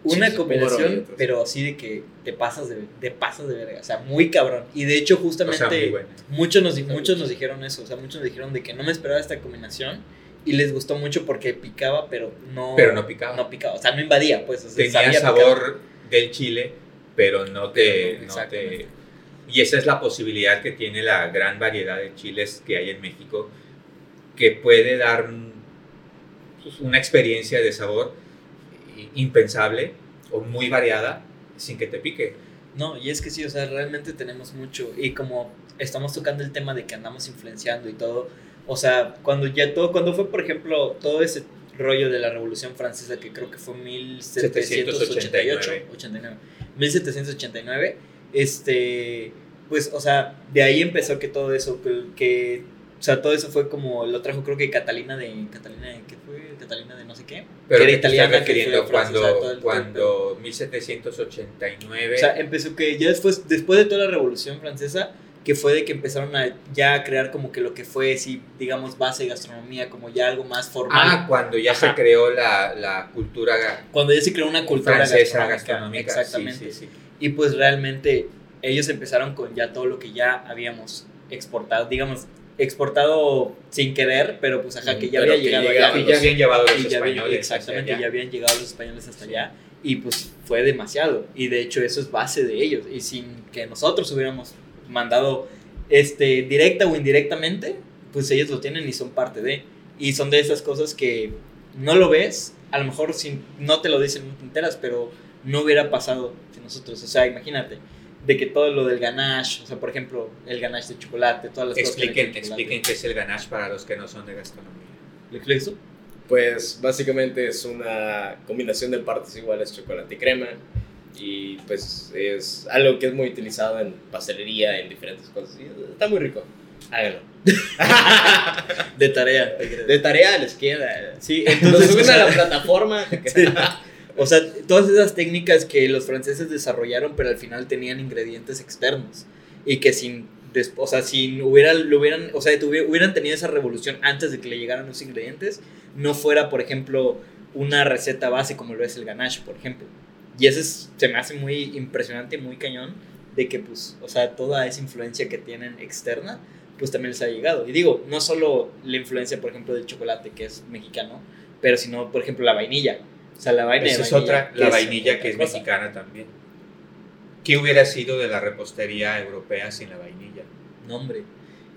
S1: Una combinación, pero así de que te pasas de, te pasas de verga, o sea, muy cabrón. Y de hecho,
S2: O
S1: justamente,
S2: sea,
S1: muchos, nos, muchos nos dijeron eso, o sea, muchos nos dijeron de que no me esperaba esta combinación y les gustó mucho porque picaba, pero no...
S2: Pero no picaba.
S1: No picaba, o sea, no invadía, pues, o sea,
S2: tenía
S1: sabía
S2: sabor del chile, pero no te,
S1: Pero no,
S2: no
S1: exactamente.
S2: te- Y esa es la posibilidad que tiene la gran variedad de chiles que hay en México, que puede dar pues, una experiencia de sabor impensable o muy variada sin que te pique.
S1: No, y es que sí, o sea, realmente tenemos mucho. Y como estamos tocando el tema de que andamos influenciando y todo, o sea, cuando ya todo, cuando fue, por ejemplo, todo ese rollo de la Revolución Francesa, que creo que fue 1788, 89, 1789, este, pues, o sea, de ahí empezó que todo eso, que, que, sea, todo eso fue como, lo trajo creo que Catalina de, Catalina de, ¿qué fue? Catalina de no sé qué.
S2: Pero
S1: que
S2: que estás
S1: que
S2: refiriendo
S1: francesa,
S2: cuando,
S1: todo el-
S2: cuando 1789...
S1: O sea, empezó que ya después, después de toda la Revolución Francesa, que fue de que empezaron a ya a crear como que lo que fue, sí, digamos, base de gastronomía, como ya algo más formal.
S2: ah, cuando ya se creó la, la cultura
S1: Cuando ya se creó una cultura
S2: francesa
S1: gastronómica.
S2: gastronómica.
S1: Exactamente.
S2: Sí, sí, sí.
S1: Y pues realmente ellos empezaron con ya todo lo que ya habíamos exportado, digamos, exportado sin querer, pero pues ajá, que ya
S3: Pero
S1: había
S3: que
S1: llegado allá.
S2: Y ya habían llevado los españoles.
S1: exactamente,
S2: hacia
S1: ya habían llegado los españoles hasta allá y pues fue demasiado y de hecho eso es base de ellos y sin que nosotros hubiéramos mandado este directa o indirectamente pues ellos lo tienen y son parte de y son de esas cosas que no lo ves a lo mejor sin, no te lo dicen enteras pero no hubiera pasado si nosotros o sea imagínate de que todo lo del ganache o sea por ejemplo el ganache de chocolate todas las cosas que
S2: Expliquen,
S1: chocolate.
S2: expliquen qué es el ganache para los que no son de gastronomía.
S1: ¿Le explicas tú?
S3: Pues básicamente es una combinación de partes iguales, chocolate y crema. Y pues es algo que es muy utilizado en pastelería, en diferentes cosas. Y está muy rico. Háganlo.
S1: de tarea
S3: De tarea les queda.
S1: sí
S3: Lo
S1: entonces o
S3: suben a la plataforma.
S1: Sí. O sea, todas esas técnicas que los franceses desarrollaron, pero al final tenían ingredientes externos. Y que sin o sea, si hubiera, lo hubieran, o sea, hubieran tenido esa revolución antes de que le llegaran los ingredientes, no fuera, por ejemplo, una receta base como lo es el ganache, por ejemplo. Y eso es- se me hace muy impresionante y muy cañón de que, pues, o sea, toda esa influencia que tienen externa, pues también les ha llegado. Y digo, no solo la influencia, por ejemplo, del chocolate, que es mexicano, pero sino, por ejemplo, la vainilla. O sea, la vaina de
S2: Esa es
S1: vainilla,
S2: otra, la vainilla que es
S1: cosa.
S2: mexicana también. ¿Qué hubiera sido de la repostería europea sin la vainilla?
S1: No, hombre,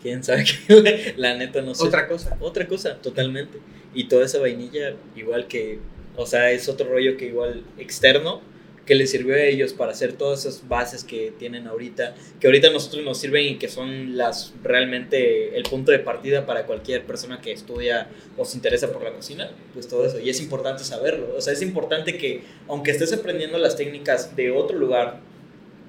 S1: quién sabe qué, la neta no sé.
S2: Otra cosa.
S1: Otra cosa, totalmente. Y toda esa vainilla, igual que, o sea, es otro rollo que igual externo, que les sirvió a ellos para hacer todas esas bases que tienen ahorita, que ahorita a nosotros nos sirven y que son las realmente el punto de partida para cualquier persona que estudia o se interesa por la cocina, pues todo eso. Y es importante saberlo. O sea, es importante que, aunque estés aprendiendo las técnicas de otro lugar,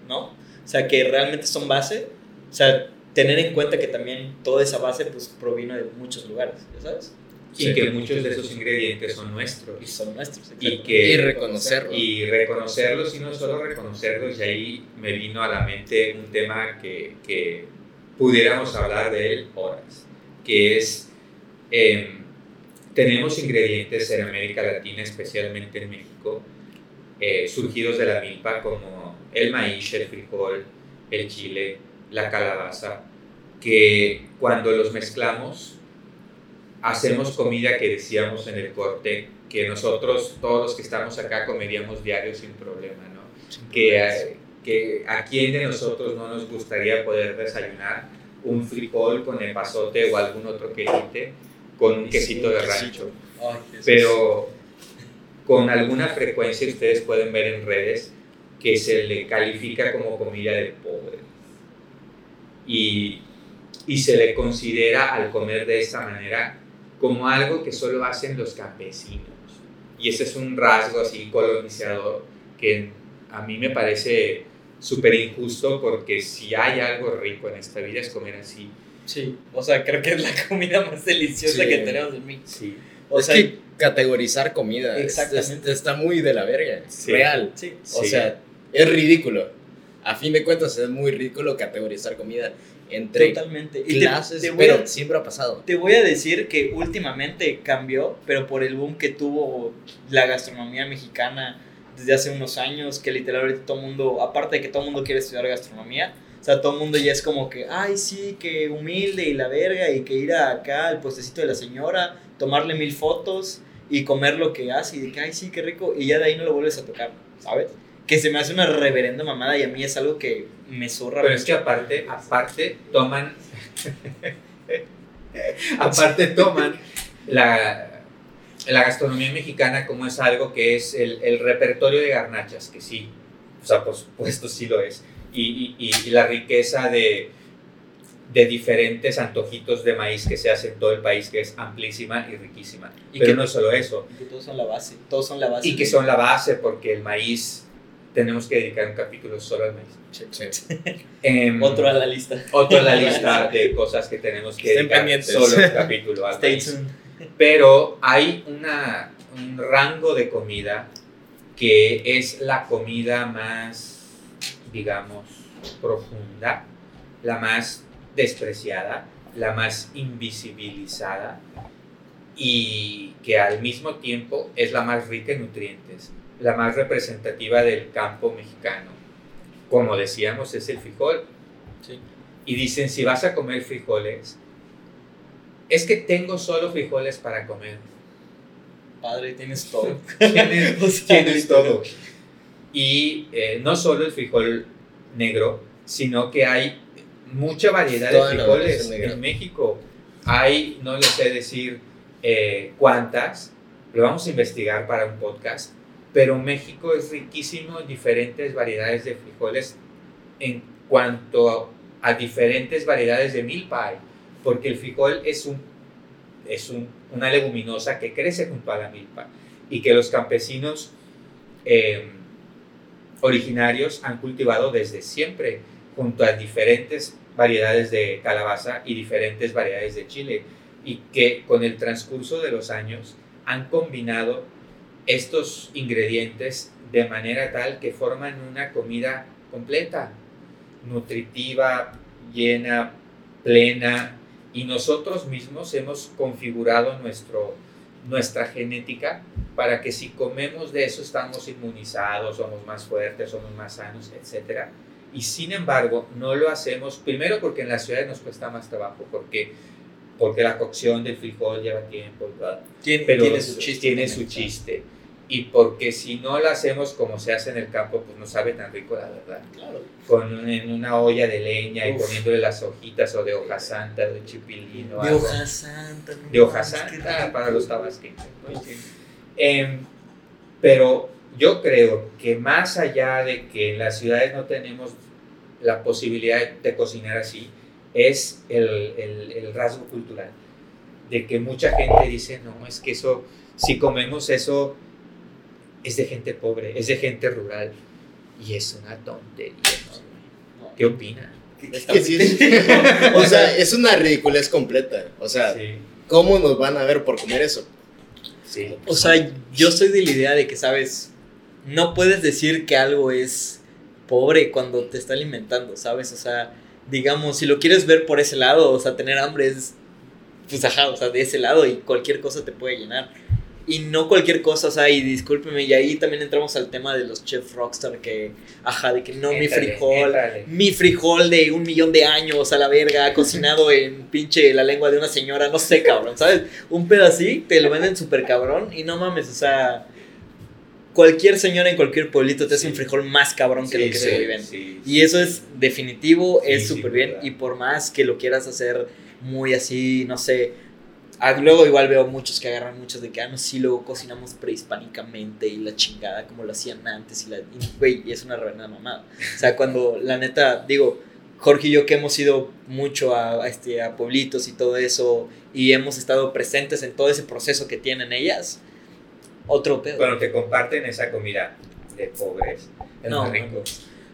S1: ¿no? O sea, que realmente son base, o sea, tener en cuenta que también toda esa base pues provino de muchos lugares, ¿ya sabes?
S2: Y
S3: Sí.
S2: que muchos de esos ingredientes son nuestros.
S1: Y son nuestros.
S2: Y que
S3: Y reconocerlo.
S2: y reconocerlos y no solo reconocerlos y ahí me vino a la mente un tema que, que pudiéramos hablar de él horas que es em, tenemos ingredientes en América Latina especialmente en México eh, surgidos de la milpa como el maíz, el frijol, el chile, la calabaza que cuando los mezclamos hacemos comida que decíamos en el corte que nosotros, todos los que estamos acá, comeríamos diario sin problema, ¿no? Que, eh, que a quién de nosotros no nos gustaría poder desayunar un frijol con epazote o algún otro quesite con un quesito de rancho. Pero con alguna frecuencia ustedes pueden ver en redes que se le califica como comida de pobre. Y, y se le considera al comer de esta manera como algo que solo hacen los campesinos. Y ese es un rasgo así colonizador que a mí me parece súper injusto porque si hay algo rico en esta vida es comer así.
S1: Sí, o sea, creo que es la comida más deliciosa
S3: Sí.
S1: que tenemos en mí.
S2: Sí.
S1: O
S3: es
S1: sea,
S3: que categorizar comida
S1: Exactamente.
S3: es- está muy de la verga.
S2: Sí.
S3: Real.
S1: sí.
S3: O sea, es ridículo. A fin de cuentas es muy ridículo categorizar comida entre
S1: Totalmente. Y te-
S3: clases,
S1: te
S3: pero
S1: a-
S3: siempre ha pasado.
S1: Te voy a decir que últimamente cambió, pero por el boom que tuvo la gastronomía mexicana desde hace unos años, que literal ahorita todo el mundo, aparte de que todo el mundo quiere estudiar gastronomía, o sea, todo el mundo ya es como que, ay, sí, que humilde y la verga, y que ir a acá al puestecito de la señora, tomarle mil fotos y comer lo que hace, y de que, ay, sí, qué rico, y ya de ahí no lo vuelves a tocar, ¿sabes? Que se me hace una reverenda mamada y a mí es algo que me zurra.
S2: Pero es que aparte, aparte toman, aparte toman la, la gastronomía mexicana como es algo que es el, el repertorio de garnachas, que sí, o sea, por supuesto sí lo es, y, y- y la riqueza de, de diferentes antojitos de maíz que se hace en todo el país, que es amplísima y riquísima.
S1: Y
S2: Pero
S1: que-
S2: no solo eso,
S1: que todos son la base, todos son la base.
S2: y que son la base, porque el maíz, tenemos que dedicar un capítulo solo al maíz. Em,
S1: Otro a la lista.
S2: otro en la lista de cosas que tenemos que
S3: Estén
S2: dedicar
S3: pendientes.
S2: solo un capítulo al
S1: Stay
S2: maíz.
S1: tuned.
S2: Pero hay una, un rango de comida que es la comida más, digamos, profunda, la más despreciada, la más invisibilizada y que al mismo tiempo es la más rica en nutrientes, la más representativa del campo mexicano. Como decíamos, es el frijol.
S1: Sí.
S2: Y dicen, si vas a comer frijoles, es que tengo solo frijoles para comer.
S1: Padre, tienes todo.
S2: Tienes,
S1: O sea,
S2: tienes todo. Y eh, no solo el frijol negro, sino que hay mucha variedad
S3: Toda
S2: de frijoles en México. Hay, no les sé decir eh, cuántas, lo vamos a investigar para un podcast, pero México es riquísimo en diferentes variedades de frijoles en cuanto a, diferentes variedades de milpa, porque el frijol es, un, es un- una leguminosa que crece junto a la milpa y que los campesinos eh, originarios han cultivado desde siempre junto a diferentes variedades de calabaza y diferentes variedades de chile y que con el transcurso de los años han combinado estos ingredientes de manera tal que forman una comida completa, nutritiva, llena, plena, y nosotros mismos hemos configurado nuestro, nuestra genética para que si comemos de eso estamos inmunizados, somos más fuertes, somos más sanos, etc. Y sin embargo, no lo hacemos, primero porque en las ciudades nos cuesta más trabajo, porque, porque la cocción del frijol lleva tiempo,
S1: Tiene,
S2: pero
S1: tiene su chiste.
S2: Tiene su chiste. Y porque si no lo hacemos como se hace en el campo, pues no sabe tan rico, la verdad.
S1: Claro.
S2: Con, en una olla de leña y
S1: Uf.
S2: poniéndole las hojitas o de hoja santa, de chipilín o
S1: De
S2: algo.
S1: hoja santa.
S2: de hoja santa para los tabasqueños. ¿no? Em, pero yo creo que más allá de que en las ciudades no tenemos la posibilidad de cocinar así, es el, el- el rasgo cultural. De que mucha gente dice, no, es que eso, si comemos eso, es de gente pobre, es de gente rural. Y es una tontería. ¿no? ¿Qué opina?
S3: Que sí es- o sea, es una ridiculez completa. O sea,
S2: Sí,
S3: ¿cómo nos van a ver por comer eso?
S2: sí.
S1: O sea, yo soy de la idea de que, ¿sabes? No puedes decir que algo es pobre cuando te está alimentando, ¿sabes? O sea, digamos, si lo quieres ver por ese lado, o sea, tener hambre es, pues ajá, o sea, de ese lado y cualquier cosa te puede llenar. Y no cualquier cosa, o sea, y discúlpeme, y ahí también entramos al tema de los chefs rockstar que, ajá, de que no mi frijol, mi frijol de un millón de años a la verga, cocinado en pinche la lengua de una señora, no sé, cabrón, ¿sabes? Un pedo así, te lo venden súper cabrón y no mames, o sea, cualquier señora en cualquier pueblito te hace un frijol más cabrón que
S2: Sí,
S1: lo que
S2: sí,
S1: se viven. Y eso es definitivo, es súper bien y por más que lo quieras hacer muy así, no sé. Ah, Luego igual veo muchos que agarran muchos de que, ah, no, sí, luego cocinamos prehispánicamente y la chingada como lo hacían antes y la... y, Güey, y es una reverenda mamada. O sea, cuando la neta, digo, Jorge y yo que hemos ido mucho a, a este, a pueblitos y todo eso y hemos estado presentes en todo ese proceso que tienen ellas, otro pedo.
S2: Bueno, que comparten esa comida de pobres. Es
S1: No,
S2: rico.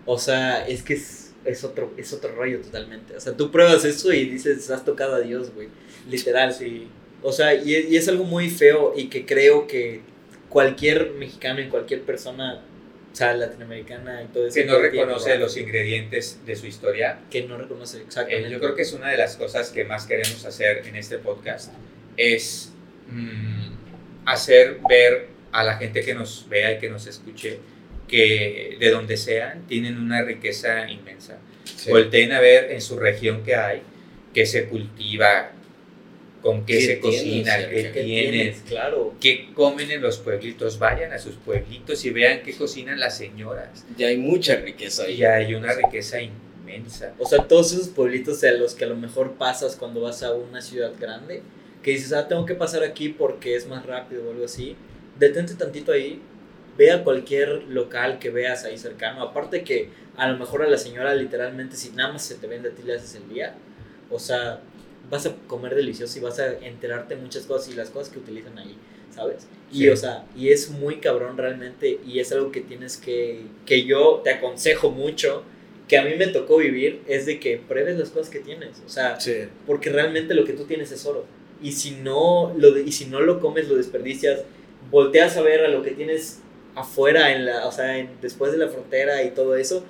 S1: O sea, es que es, es otro, es otro rollo totalmente. O sea, tú pruebas eso y dices, has tocado a Dios, güey. Literal.
S2: Sí.
S1: O sea, y, y es algo muy feo y que creo que cualquier mexicano y cualquier persona, o sea, latinoamericana y todo eso.
S2: Que no reconoce
S1: ¿verdad?
S2: los ingredientes de su historia.
S1: Que no reconoce,
S2: Eh,
S1: exactamente.
S2: yo creo que es una de las cosas que más queremos hacer en este podcast. Es mm, hacer ver a la gente que nos vea y que nos escuche que de donde sean tienen una riqueza inmensa. Volteen a ver en su región qué hay, qué se cultiva, con qué,
S3: ¿Qué
S2: se
S3: tienen
S2: cocina, qué
S1: ¿Qué
S2: tienen,
S1: tienes? Claro.
S2: qué comen en los pueblitos. Vayan a sus pueblitos y vean qué cocinan las señoras.
S3: Ya hay mucha riqueza ahí.
S2: Y hay una riqueza inmensa.
S1: O sea, todos esos pueblitos a los que a lo mejor pasas cuando vas a una ciudad grande, que dices, ah, tengo que pasar aquí porque es más rápido o algo así, detente tantito ahí, ve a cualquier local que veas ahí cercano. Aparte que a lo mejor a la señora literalmente si nada más se te vende a ti le haces el día, o sea, vas a comer delicioso y vas a enterarte muchas cosas y las cosas que utilizan ahí, ¿sabes? Y
S2: Sí.
S1: o sea, y es muy cabrón realmente y es algo que tienes que, que yo te aconsejo mucho, que a mí me tocó vivir, es de que pruebes las cosas que tienes, o sea,
S3: Sí.
S1: porque realmente lo que tú tienes es oro. Y si no lo, de- y si no lo comes, lo desperdicias, volteas a ver a lo que tienes afuera, en la, o sea, en- después de la frontera y todo eso.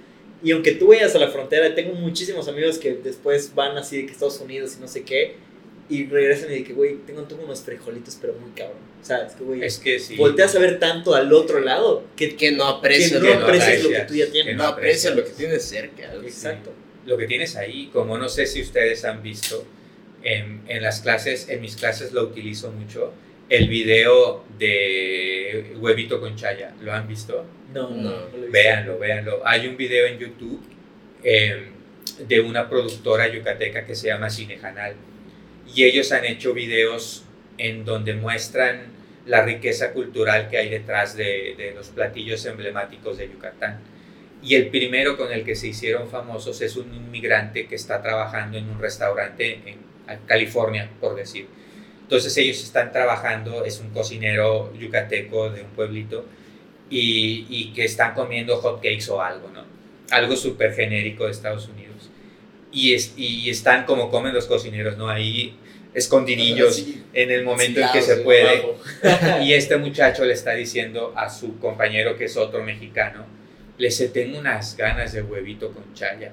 S1: Y aunque tú vayas a la frontera, tengo muchísimos amigos que después van así de que Estados Unidos y no sé qué, y regresan y de que, güey, tengo, tengo unos frijolitos, pero muy cabrón. O sea, es que, güey,
S2: Es que sí.
S1: volteas a ver tanto al otro lado que,
S3: Que no
S1: que
S3: aprecia,
S1: no
S2: que no
S1: aprecias lo que
S2: aprecias,
S1: tú ya
S2: que
S1: tienes.
S3: no aprecia lo que tienes cerca.
S1: Exacto.
S2: lo que tienes ahí, como no sé si ustedes han visto, en, en las clases, en mis clases lo utilizo mucho, el video de huevito con chaya, ¿lo han visto?
S1: No, no,
S3: No.
S1: lo.
S2: Véanlo, véanlo. Hay un video en YouTube eh, de una productora yucateca que se llama Cinejanal y ellos han hecho videos en donde muestran la riqueza cultural que hay detrás de, de los platillos emblemáticos de Yucatán. Y el primero con el que se hicieron famosos es un inmigrante que está trabajando en un restaurante en California, por decir. Entonces ellos están trabajando, es un cocinero yucateco de un pueblito, y, y que están comiendo hot cakes o algo, ¿no? Algo súper genérico de Estados Unidos. Y, es, y están como comen los cocineros, ¿no? Ahí escondidillos
S3: Sí.
S2: en el momento en que se
S3: de
S2: puede. Y este muchacho le está diciendo a su compañero, que es otro mexicano, le dice, tengo unas ganas de huevito con chaya.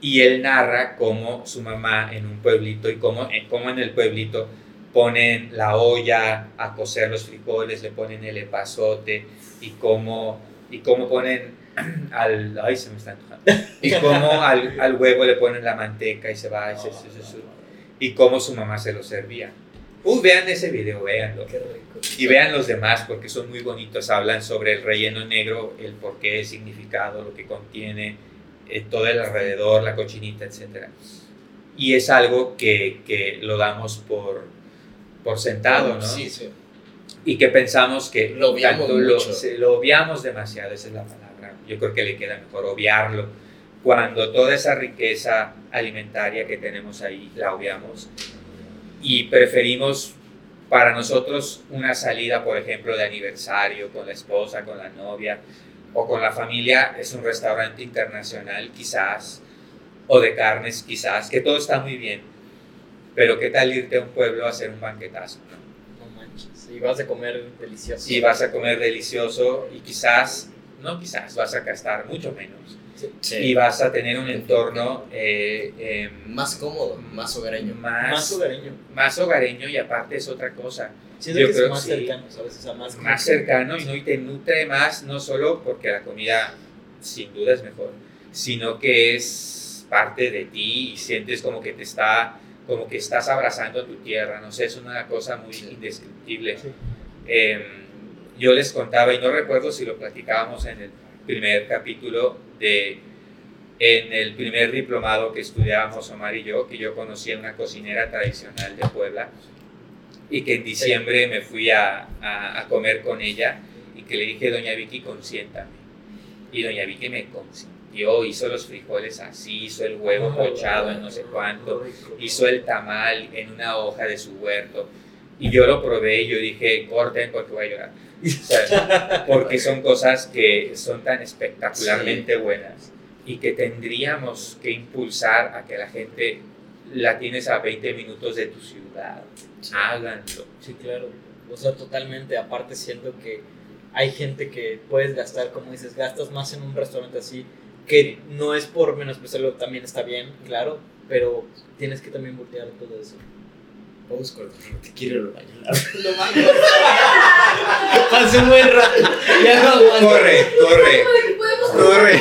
S2: y él narra cómo su mamá en un pueblito y cómo, cómo en el pueblito ponen la olla a cocer los frijoles, le ponen el epazote y cómo, y cómo ponen al... Ay, se me está Y cómo al, al, huevo le ponen la manteca y se va... Y, cómo su mamá se lo servía. Uh, vean ese video, véanlo. Y vean los demás porque son muy bonitos. Hablan sobre el relleno negro, el porqué, el significado, lo que contiene, eh, todo el alrededor, la cochinita, etc. Y es algo que, que lo damos por, por sentado, ¿no?
S3: Sí, sí.
S2: Y que pensamos que
S3: lo obviamos,
S2: lo, lo, obviamos demasiado, esa es la palabra. Yo creo que le queda mejor obviarlo. Cuando toda esa riqueza alimentaria que tenemos ahí la obviamos y preferimos para nosotros una salida, por ejemplo, de aniversario con la esposa, con la novia o con la familia, es un restaurante internacional quizás, o de carnes quizás, que todo está muy bien, pero ¿qué tal irte a un pueblo a hacer un banquetazo?
S1: No, no manches, y vas a comer delicioso.
S2: Y vas a comer delicioso y quizás, no quizás, vas a gastar mucho menos y vas a tener un entorno eh, em,
S3: más cómodo, más hogareño.
S2: Más,
S1: más, hogareño.
S2: Más hogareño y aparte es otra cosa.
S1: Yo creo que es más cercano, ¿sabes? O sea, más,
S2: más cercano y, ¿no? y te nutre más, no solo porque la comida sin duda es mejor, sino que es parte de ti y sientes como que te está, como que estás abrazando a tu tierra, no sé, es una cosa muy indescriptible. Eh, yo les contaba, y no recuerdo si lo platicábamos en el primer capítulo de en el primer diplomado que estudiábamos Omar y yo, que yo conocí a una cocinera tradicional de Puebla y que en diciembre me fui a, a, comer con ella y que le dije, doña Vicky, consiéntame. Y doña Vicky me consintió, hizo los frijoles así, hizo el huevo pochado en no sé cuánto, hizo el tamal en una hoja de su huerto. Y yo lo probé y yo dije, corten porque voy a llorar porque son cosas que son tan espectacularmente buenas y que tendríamos que impulsar a que la gente la tienes a 20 minutos de tu ciudad. Háganlo.
S1: Sí, claro. O sea, totalmente. Aparte, siento que hay gente que puedes gastar, como dices, gastas más en un restaurante así, que no es por menospreciarlo, también está bien, claro, pero tienes que también voltear todo eso.
S3: Vamos con te quiero ir al baño.
S1: Pasé un buen rato. Ya no
S2: Corre, corre. Corre.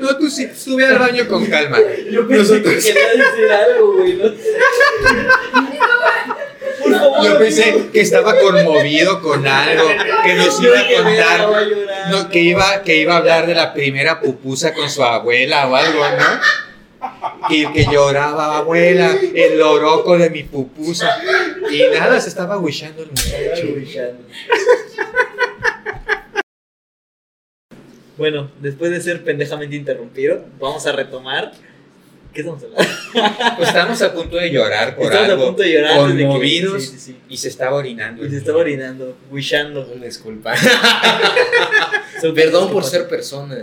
S2: No, tú sí, sube al baño con calma.
S1: Yo pensé Nosotros... que quería decir algo, güey. No
S2: Yo pensé que estaba conmovido con algo, que nos iba a contar, que, iba, que iba a hablar de la primera pupusa con su abuela o algo, ¿no? y que lloraba, abuela, el loroco de mi pupusa. Y nada, se estaba wishando el muchacho.
S1: Bueno, después de ser pendejamente interrumpido, vamos a retomar. ¿Qué estamos hablando?
S2: Pues estamos a punto de llorar por estamos algo. a punto de llorar. Conmovidos. sí, sí, y se estaba orinando.
S1: Y se estaba orinando, wishando.
S3: Una disculpa. Perdón por ser persona.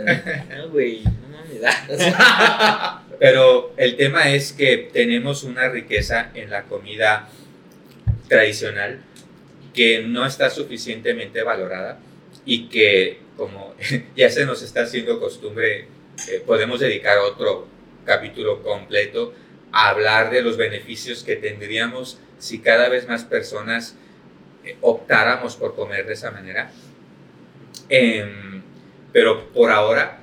S1: No, güey, no me
S2: da. Pero el tema es que tenemos una riqueza en la comida tradicional que no está suficientemente valorada y que como ya se nos está haciendo costumbre, eh, podemos dedicar otro capítulo completo a hablar de los beneficios que tendríamos si cada vez más personas eh, optáramos por comer de esa manera. Em, pero por ahora,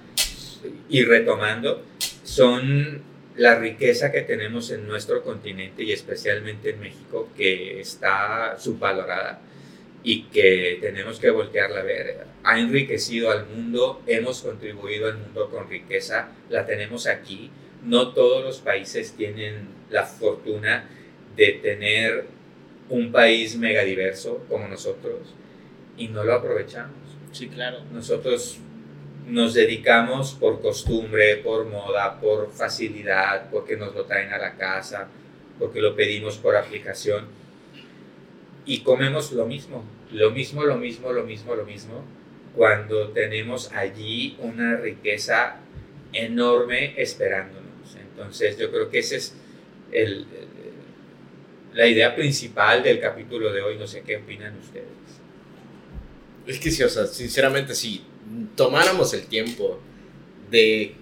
S2: y retomando, son la riqueza que tenemos en nuestro continente y especialmente en México que está subvalorada y que tenemos que voltearla a ver. Ha enriquecido al mundo, hemos contribuido al mundo con riqueza, la tenemos aquí. No todos los países tienen la fortuna de tener un país megadiverso como nosotros y no lo aprovechamos.
S1: Sí, claro.
S2: Nosotros nos dedicamos por costumbre, por moda, por facilidad, porque nos lo traen a la casa, porque lo pedimos por aplicación y comemos lo mismo, lo mismo, lo mismo, lo mismo, lo mismo, cuando tenemos allí una riqueza enorme esperándonos. Entonces yo creo que esa es el, la idea principal del capítulo de hoy, no sé qué opinan ustedes.
S3: Es que sí, o sea, sinceramente sí tomáramos el tiempo de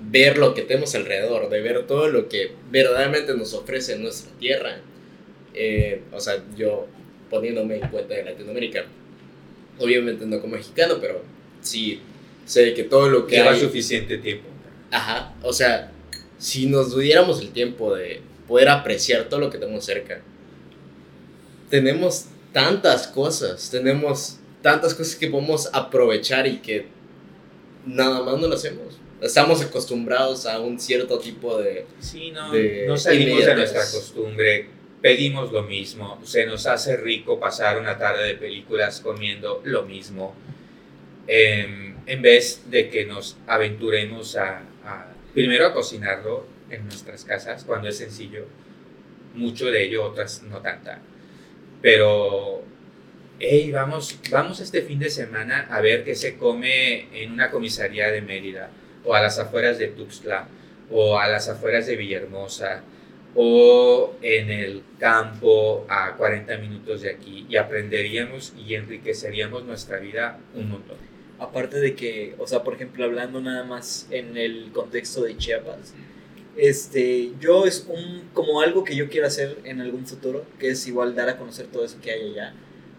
S3: ver lo que tenemos alrededor, de ver todo lo que verdaderamente nos ofrece nuestra tierra. Eh, o sea, yo poniéndome en cuenta de Latinoamérica, obviamente no como mexicano, pero sí sé que todo lo que
S2: Lleva
S3: hay...
S2: suficiente tiempo.
S3: Ajá, o sea, si nos diéramos el tiempo de poder apreciar todo lo que tenemos cerca, tenemos tantas cosas, tenemos tantas cosas que podemos aprovechar y que nada más no lo hacemos. Estamos acostumbrados a un cierto tipo de...
S2: Sí, no,
S3: de
S2: no salimos de nuestra costumbre, pedimos lo mismo, se nos hace rico pasar una tarde de películas comiendo lo mismo, em, en vez de que nos aventuremos a- primero cocinarlo en nuestras casas, cuando es sencillo, mucho de ello, otras no tanta, pero... Hey, vamos, vamos este fin de semana a ver qué se come en una comisaría de Mérida o a las afueras de Tuxtla o a las afueras de Villahermosa o en el campo a 40 minutos de aquí y aprenderíamos y enriqueceríamos nuestra vida un montón.
S1: Aparte de que, o sea, por ejemplo, hablando nada más en el contexto de Chiapas, este, yo es un, como algo que yo quiero hacer en algún futuro, que es igual dar a conocer todo eso que hay allá,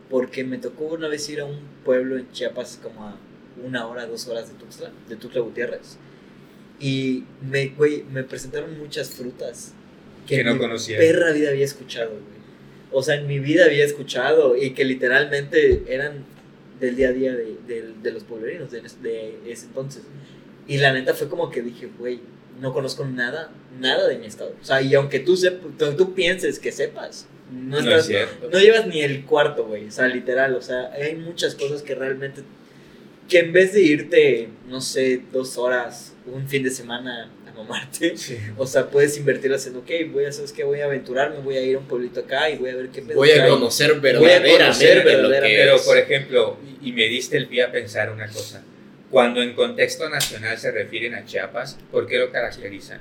S1: porque me tocó una vez ir a un pueblo en Chiapas como a una hora, dos horas de Tuxtla, de Tuxtla Gutiérrez, y me, güey, me presentaron muchas frutas
S2: Que
S1: en
S2: no
S1: mi
S2: conocía.
S1: perra vida había escuchado, güey. O sea, en mi vida había escuchado y que literalmente eran del día a día de, de- de los pueblerinos de, de ese entonces. Y la neta fue como que dije, güey, no conozco nada, nada de mi estado. O sea, y aunque tú, sep- tú, tú pienses que sepas, no,
S2: No es
S1: estás,
S2: cierto.
S1: no llevas ni el cuarto, güey. O sea, literal, o sea, hay muchas cosas que realmente, que en vez de irte, no sé, dos horas, un fin de semana mamarte,
S2: Sí.
S1: o sea, puedes invertirlas en, ok, voy a, ¿sabes qué? Voy a aventurarme, voy a ir a un pueblito acá y voy a ver qué pedo
S3: Voy a conocer
S1: conocer
S3: verdaderamente lo que
S1: verdaderamente.
S2: Pero, por ejemplo, y y me diste el pie a pensar una cosa. Cuando en contexto nacional se refieren a Chiapas, ¿por qué lo caracterizan?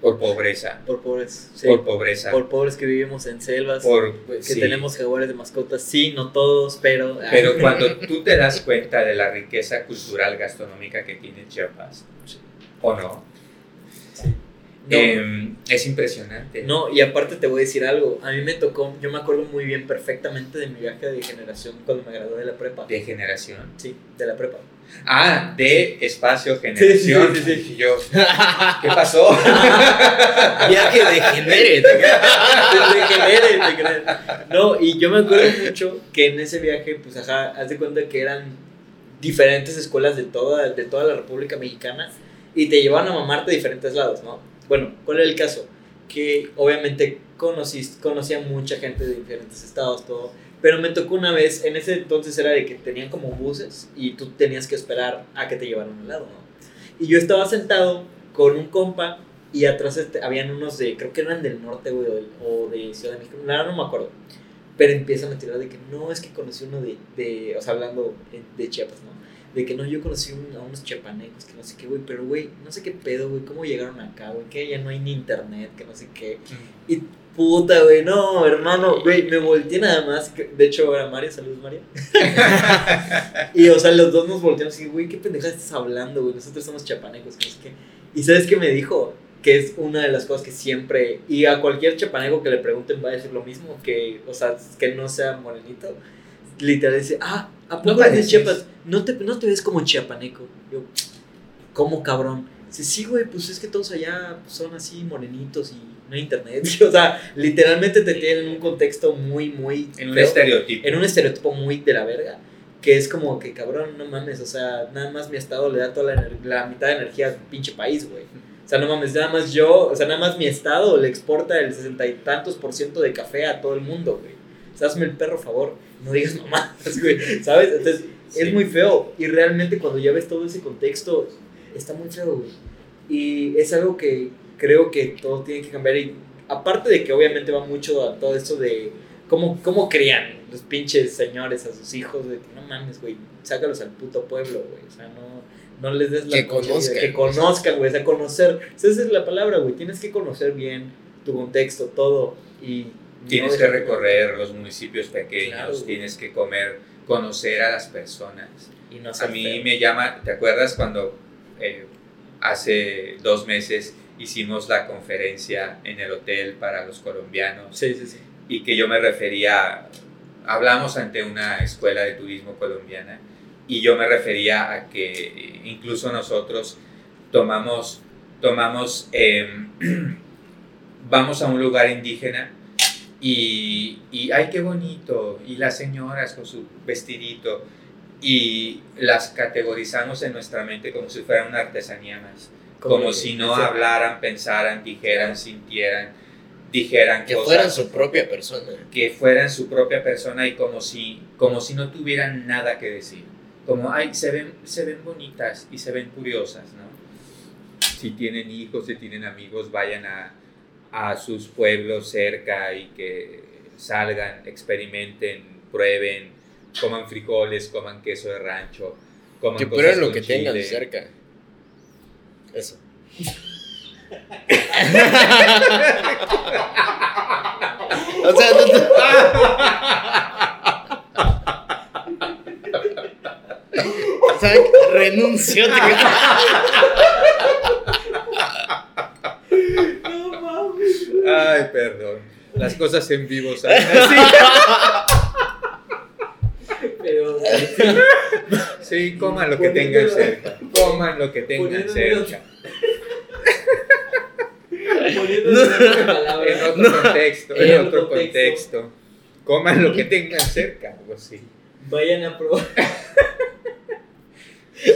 S2: Por pobreza.
S1: Por pobres, sí.
S2: Por pobreza.
S1: Por pobres que vivimos en selvas,
S2: por-
S1: que
S2: sí.
S1: tenemos jaguares de mascotas, sí, no todos, pero...
S2: Pero cuando tú te das cuenta de la riqueza cultural gastronómica que tiene Chiapas, ¿o no?
S1: No,
S2: Em, es impresionante.
S1: no, y aparte te voy a decir algo, a mí me tocó, yo me acuerdo muy bien perfectamente de mi viaje de generación cuando me gradué de la prepa.
S2: De generación.
S1: Sí, de la prepa.
S2: Ah, de espacio generación.
S1: Sí, sí, sí, sí.
S2: Yo, ¿qué pasó?
S3: Viaje de genere.
S1: Te genere, te genere. No, y yo me acuerdo mucho que en ese viaje, pues ajá, haz de cuenta que eran diferentes escuelas de toda, de toda la República Mexicana y te llevaban a mamarte a diferentes lados, ¿no? Bueno, ¿cuál era el caso? Que obviamente conocí, conocía mucha gente de diferentes estados, todo, pero me tocó una vez, en ese entonces era de que tenían como buses y tú tenías que esperar a que te llevaran al lado, ¿no? Y yo estaba sentado con un compa y atrás este, habían unos de, creo que eran del norte, güey, o, de Ciudad de México, verdad no me acuerdo. Pero empiezan a tirar de que no, es que conocí uno de, de o sea, hablando de Chiapas, ¿no? De que no, yo conocí un- a unos chiapanecos, que no sé qué, güey, pero güey, no sé qué pedo, güey, cómo llegaron acá, güey, que ya no hay ni internet, que no sé qué. Y puta, güey, no, hermano, güey, me volteé nada más. De hecho, era Mario, saludos, Mario. y, o sea, los dos nos volteamos y, güey, ¿qué pendejada estás hablando, güey? Nosotros somos chapanecos, que no sé qué. Y ¿sabes qué me dijo? Que es una de las cosas que siempre, y a cualquier chapaneco que le pregunten va a decir lo mismo, que, o sea, que no sea morenito. Literal dice, ah, ¿a poco eres de
S2: pareces.
S1: Chiapas? ¿No te, no te ves como chiapaneco. Yo, ¿cómo cabrón? Dice, sí, güey, pues es que todos allá son así morenitos y no hay internet. o sea, literalmente te tienen en un contexto muy, muy.
S2: En un
S1: feo,
S2: estereotipo.
S1: En un estereotipo muy de la verga. Que es como que, cabrón, no mames. O sea, nada más mi estado le da toda la, la mitad de energía al pinche país, güey. O sea, no mames, nada más yo, o sea, nada más mi estado le exporta el sesenta y tantos por ciento de café a todo el mundo, güey. O sea, hazme el perro favor, no digas mamadas, güey, ¿sabes? Entonces,
S2: Sí.
S1: es muy feo. Y realmente cuando ya ves todo ese contexto, está muy feo, güey. Y es algo que creo que todo tiene que cambiar. Y aparte de que obviamente va mucho a todo esto de cómo, cómo crían los pinches señores a sus hijos, de que no mames, güey, sácalos al puto pueblo, güey. O sea, no, no les des la
S3: Que conozcan.
S1: Que conozcan, güey. O sea, conocer. Esa es la palabra, güey. Tienes que conocer bien tu contexto, todo. Y
S2: Tienes
S1: no
S2: que recorrer los municipios pequeños,
S1: Claro,
S2: tienes que comer, conocer a las personas.
S1: Y no
S2: A mí
S1: feo.
S2: me llama, ¿te acuerdas cuando eh, hace dos meses hicimos la conferencia en el hotel para los colombianos.
S1: Sí, sí, sí.
S2: Y que yo me refería, hablamos ante una escuela de turismo colombiana y yo me refería a que incluso nosotros tomamos, tomamos em, vamos a un lugar indígena y, y, ay, qué bonito, y las señoras con su vestidito, y las categorizamos en nuestra mente como si fueran una artesanía más, como, si no hablaran, pensaran, dijeran, sintieran, dijeran
S3: que fueran su propia persona.
S2: Que fueran su propia persona y como si, como si no tuvieran nada que decir. Como, ay, se ven, se ven bonitas y se ven curiosas, ¿no? Si tienen hijos, si tienen amigos, vayan a, a sus pueblos cerca y que salgan, experimenten, prueben, coman frijoles, coman queso de rancho, coman
S3: que prueben lo que tengan cerca. Eso. o sea, no te... renuncio.
S2: Ay, perdón. Las cosas en vivo
S1: Pero,
S2: sí, coman lo que tengan cerca. Coman lo que tengan cerca. en otro contexto, en, otro contexto. Coman lo que tengan cerca, algo así.
S1: Vayan a probar.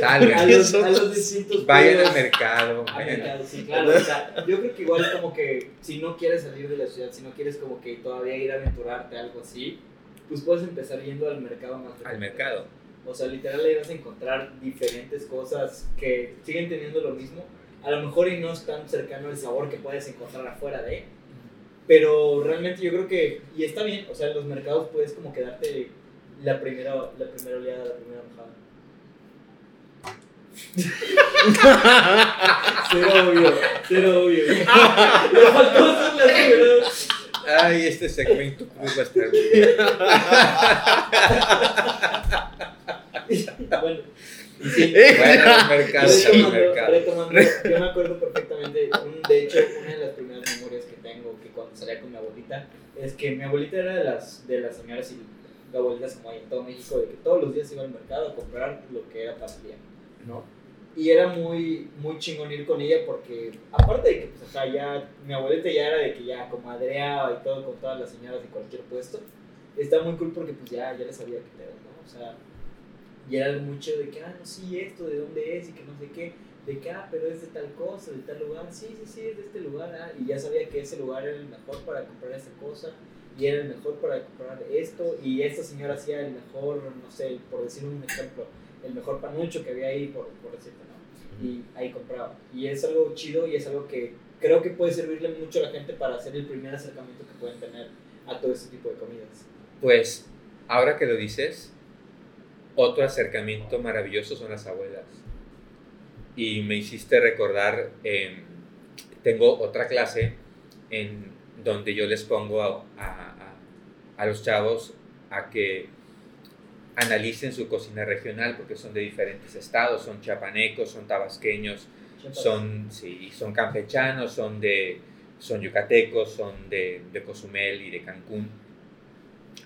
S2: Salgan.
S1: A los, a los distintos
S2: Vayan al mercado.
S1: Vayan. mercado, sí, claro. O sea, yo creo que igual como que si no quieres salir de la ciudad, si no quieres como que todavía ir a aventurarte algo así, pues puedes empezar yendo al mercado más
S2: Al mercado.
S1: O sea, literal ahí vas a encontrar diferentes cosas que siguen teniendo lo mismo. A lo mejor y no es tan cercano el sabor que puedes encontrar afuera de. Pero realmente yo creo que, y está bien, o sea, en los mercados puedes como quedarte la primera, la primera oleada, la primera bajada. Cero obvio, cero obvio. Le faltó hacer la primera.
S2: Ay, este segmento cruz va a estar bien.
S1: bueno,
S2: sí. bueno, mercados,
S1: retomando,
S2: mercado.
S1: retomando, yo me acuerdo perfectamente, un, de hecho, una de las primeras memorias que tengo, que cuando salía con mi abuelita, es que mi abuelita era de las, de las señoras y abuelitas como hay en todo México, de que todos los días iba al mercado a comprar lo que era para el día, ¿no? Y era muy, muy chingón ir con ella porque, aparte de que, pues, acá ya, mi abuelita ya era de que ya comadreaba y todo con todas las señoras de cualquier puesto, está muy cool porque, pues, ya, ya le sabía qué pedo, ¿no? O sea, y era algo muy chido de que, ah, no, sí, esto, de dónde es y que no sé qué, de que, ah, pero es de tal cosa, de tal lugar, sí, sí, sí, es de este lugar, ah, y ya sabía que ese lugar era el mejor para comprar esta cosa, y era el mejor para comprar esto, y esta señora hacía el mejor, no sé, por decir un ejemplo, el mejor panucho que había ahí, por, por decirte, ¿no? Y ahí compraba. Y es algo chido y es algo que creo que puede servirle mucho a la gente para hacer el primer acercamiento que pueden tener a todo este tipo de comidas.
S2: Pues, ahora que lo dices, otro acercamiento maravilloso son las abuelas. Y me hiciste recordar, eh, tengo otra clase en donde yo les pongo a, a, a los chavos a que analicen su cocina regional porque son de diferentes estados, son chapanecos, son tabasqueños, son, sí, son campechanos, son, de, son yucatecos, son de, de Cozumel y de Cancún.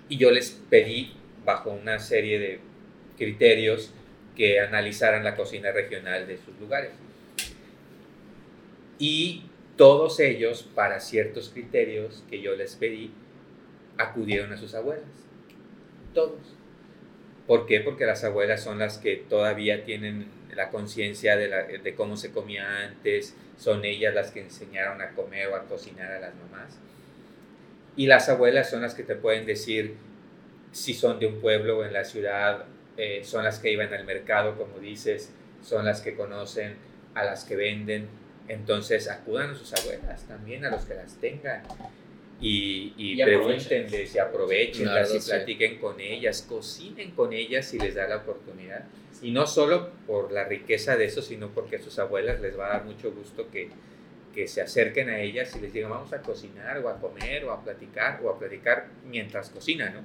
S2: Y yo les pedí, bajo una serie de criterios, que analizaran la cocina regional de sus lugares. Y todos ellos, para ciertos criterios que yo les pedí, acudieron a sus abuelas. Todos ¿Por qué? Porque las abuelas son las que todavía tienen la conciencia de, cómo se comía antes, son ellas las que enseñaron a comer o a cocinar a las mamás. Y las abuelas son las que te pueden decir si son de un pueblo o en la ciudad, eh, son las que iban al mercado, como dices, son las que conocen a las que venden. Entonces acudan a sus abuelas también, a los que las tengan y, y, y pregúntenles y aprovechenlas y platiquen con ellas, cocinen con ellas si les da la oportunidad. Y no solo por la riqueza de eso, sino porque a sus abuelas les va a dar mucho gusto que, que se acerquen a ellas y les digan vamos a cocinar o a comer o a platicar o a platicar mientras cocinan, ¿no?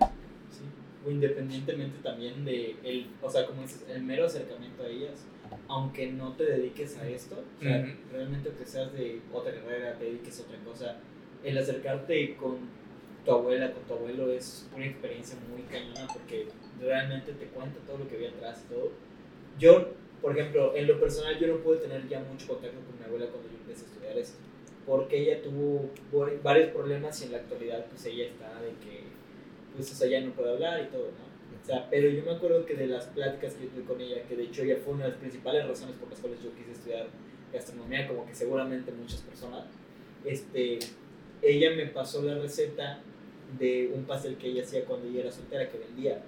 S1: Sí, o independientemente también de, el, o sea, como dices, el mero acercamiento a ellas, aunque no te dediques a esto, o sea,
S2: Ujú.
S1: realmente aunque seas de otra carrera, te dediques a otra cosa, el acercarte con tu abuela, con tu abuelo es una experiencia muy cañona porque realmente te cuenta todo lo que había atrás y todo. Yo, por ejemplo, en lo personal yo no pude tener ya mucho contacto con mi abuela cuando yo empecé a estudiar esto, porque ella tuvo vari- varios problemas y en la actualidad pues ella está de que, pues o sea, ya no puede hablar y todo, ¿no? O sea, pero yo me acuerdo que de las pláticas que yo tuve con ella, que de hecho ella fue una de las principales razones por las cuales yo quise estudiar gastronomía, como que seguramente muchas personas, este, ella me pasó la receta de un pastel que ella hacía cuando ella era soltera, que vendía,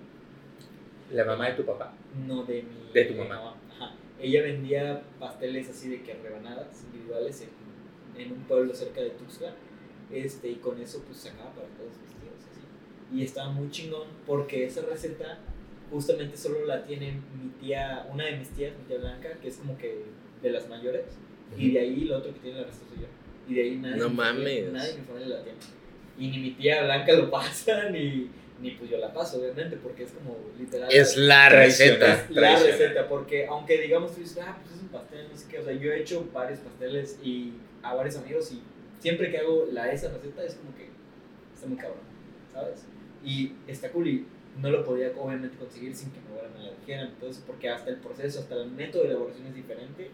S2: La mamá de tu papá.
S1: no de mi...
S2: De tu
S1: mi
S2: mamá.
S1: Ajá. Ella vendía pasteles así de que rebanadas individuales en, en un pueblo cerca de Tuxtla, este, y con eso pues sacaba para todos vestidos, así. Y estaba muy chingón porque esa receta justamente solo la tiene mi tía, una de mis tías, mi tía Blanca, que es como que de las mayores, y de ahí lo otro que tiene la resta soy yo. Y de ahí nadie,
S3: No mames.
S1: nadie mi familia la tiene. Y ni mi tía Blanca lo pasa, ni, ni pues yo la paso, obviamente, porque es como literal.
S3: Es la receta.
S1: Es la receta, porque aunque digamos tú dices, ah, pues es un pastel, no sé qué, o sea, yo he hecho varios pasteles y a varios amigos y siempre que hago la esa receta es como que está muy cabrón, ¿sabes? Y está cool y no lo podía obviamente conseguir sin que mi abuela me la dijeran, entonces porque hasta el proceso, hasta el método de elaboración es diferente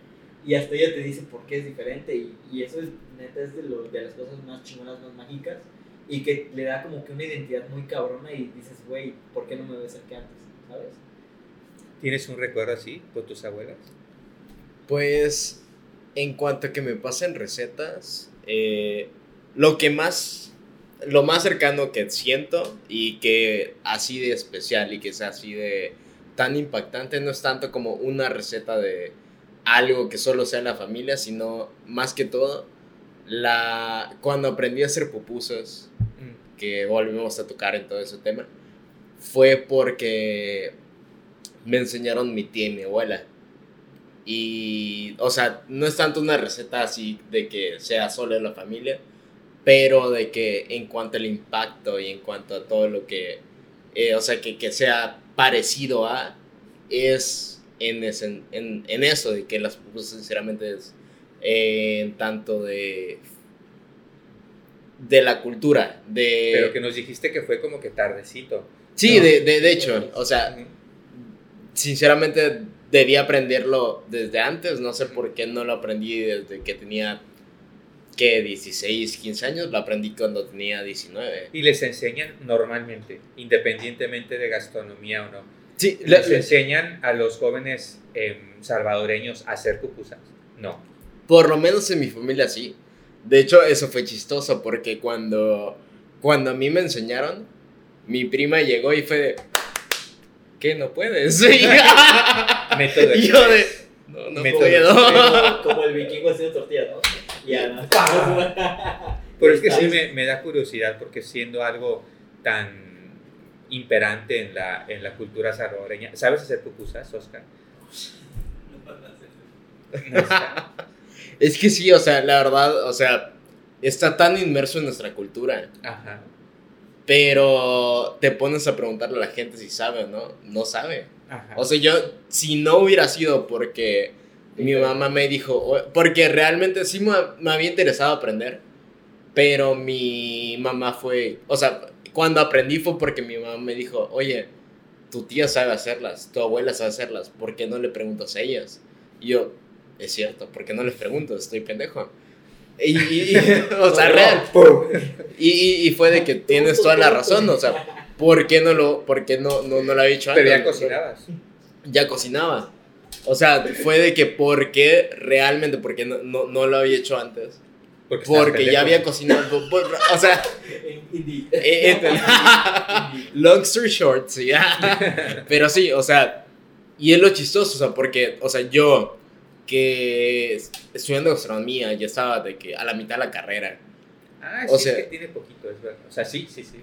S1: y hasta ella te dice por qué es diferente y, y eso es neta es de, lo, de las cosas más chingonas, más mágicas y que le da como que una identidad muy cabrona y dices, güey, ¿por qué no me ves que antes? ¿Sabes?
S2: ¿Tienes un recuerdo así con tus abuelas?
S3: Pues, en cuanto a que me pasen recetas, eh, lo que más, lo más cercano que siento y que así de especial y que sea así de tan impactante no es tanto como una receta de algo que solo sea la familia, sino más que todo la cuando aprendí a hacer pupusas, que volvimos a tocar en todo ese tema, fue porque me enseñaron mi tía y mi abuela. Y, o sea, no es tanto una receta así de que sea solo de la familia, pero de que en cuanto al impacto y en cuanto a todo lo que, eh, o sea, que, que sea parecido a, es en, ese- en, en eso, de que las pupusas sinceramente es eh, tanto de de la cultura, de...
S2: Pero que nos dijiste que fue como que tardecito.
S3: Sí,
S2: ¿no?
S3: de, de, de hecho, o sea, sinceramente debía aprenderlo desde antes, no sé por qué no lo aprendí desde que tenía, que 16, 15 años, lo aprendí cuando tenía 19.
S2: Y les enseñan normalmente, independientemente de gastronomía o no.
S3: Sí,
S2: Les enseñan a los jóvenes em, salvadoreños a hacer pupusas. No.
S3: por lo menos en mi familia sí. De hecho, eso fue chistoso porque cuando, cuando a mí me enseñaron, mi prima llegó y fue de, ¿qué? ¿No puedes?
S2: Método
S3: y yo de, no, no
S2: Método
S3: puedo.
S1: como, como el vikingo haciendo tortillas, ¿no? Y ya, ¿no?
S2: Pero es que sí me, me da curiosidad porque siendo algo tan imperante en la, en la cultura salvadoreña. ¿Sabes hacer pupusas, Oscar? No.
S3: Es que sí, o sea, la verdad, o sea, está tan inmerso en nuestra cultura.
S2: Ajá.
S3: Pero te pones a preguntarle a la gente si sabe o no. No sabe.
S2: Ajá.
S3: O sea, yo, si no hubiera sido porque mi mamá me dijo, porque realmente sí me, me había interesado aprender, pero mi mamá fue, o sea, cuando aprendí fue porque mi mamá me dijo, oye, tu tía sabe hacerlas, tu abuela sabe hacerlas, ¿por qué no le preguntas a ellas? Y yo, es cierto, ¿por qué no les pregunto? Estoy pendejo. Y, y- y- o sea, real. Y, y, fue de que tienes toda la razón, o sea, ¿por qué no lo, por qué no, no, no lo había hecho antes?
S2: Pero ya cocinabas.
S3: ya cocinaba. O sea, fue de que por qué realmente, porque no, no, no lo había hecho antes.
S2: Porque,
S3: ya había cocinado. o sea, eh, eh, long story short, sí. Pero sí, o sea, y es lo chistoso, o sea, porque, o sea, yo que estudiando gastronomía ya estaba de que a la mitad de la carrera.
S2: Ah,
S3: O
S2: sí,
S3: sea-
S2: es que tiene poquito, es verdad. O sea, sí, sí, sí.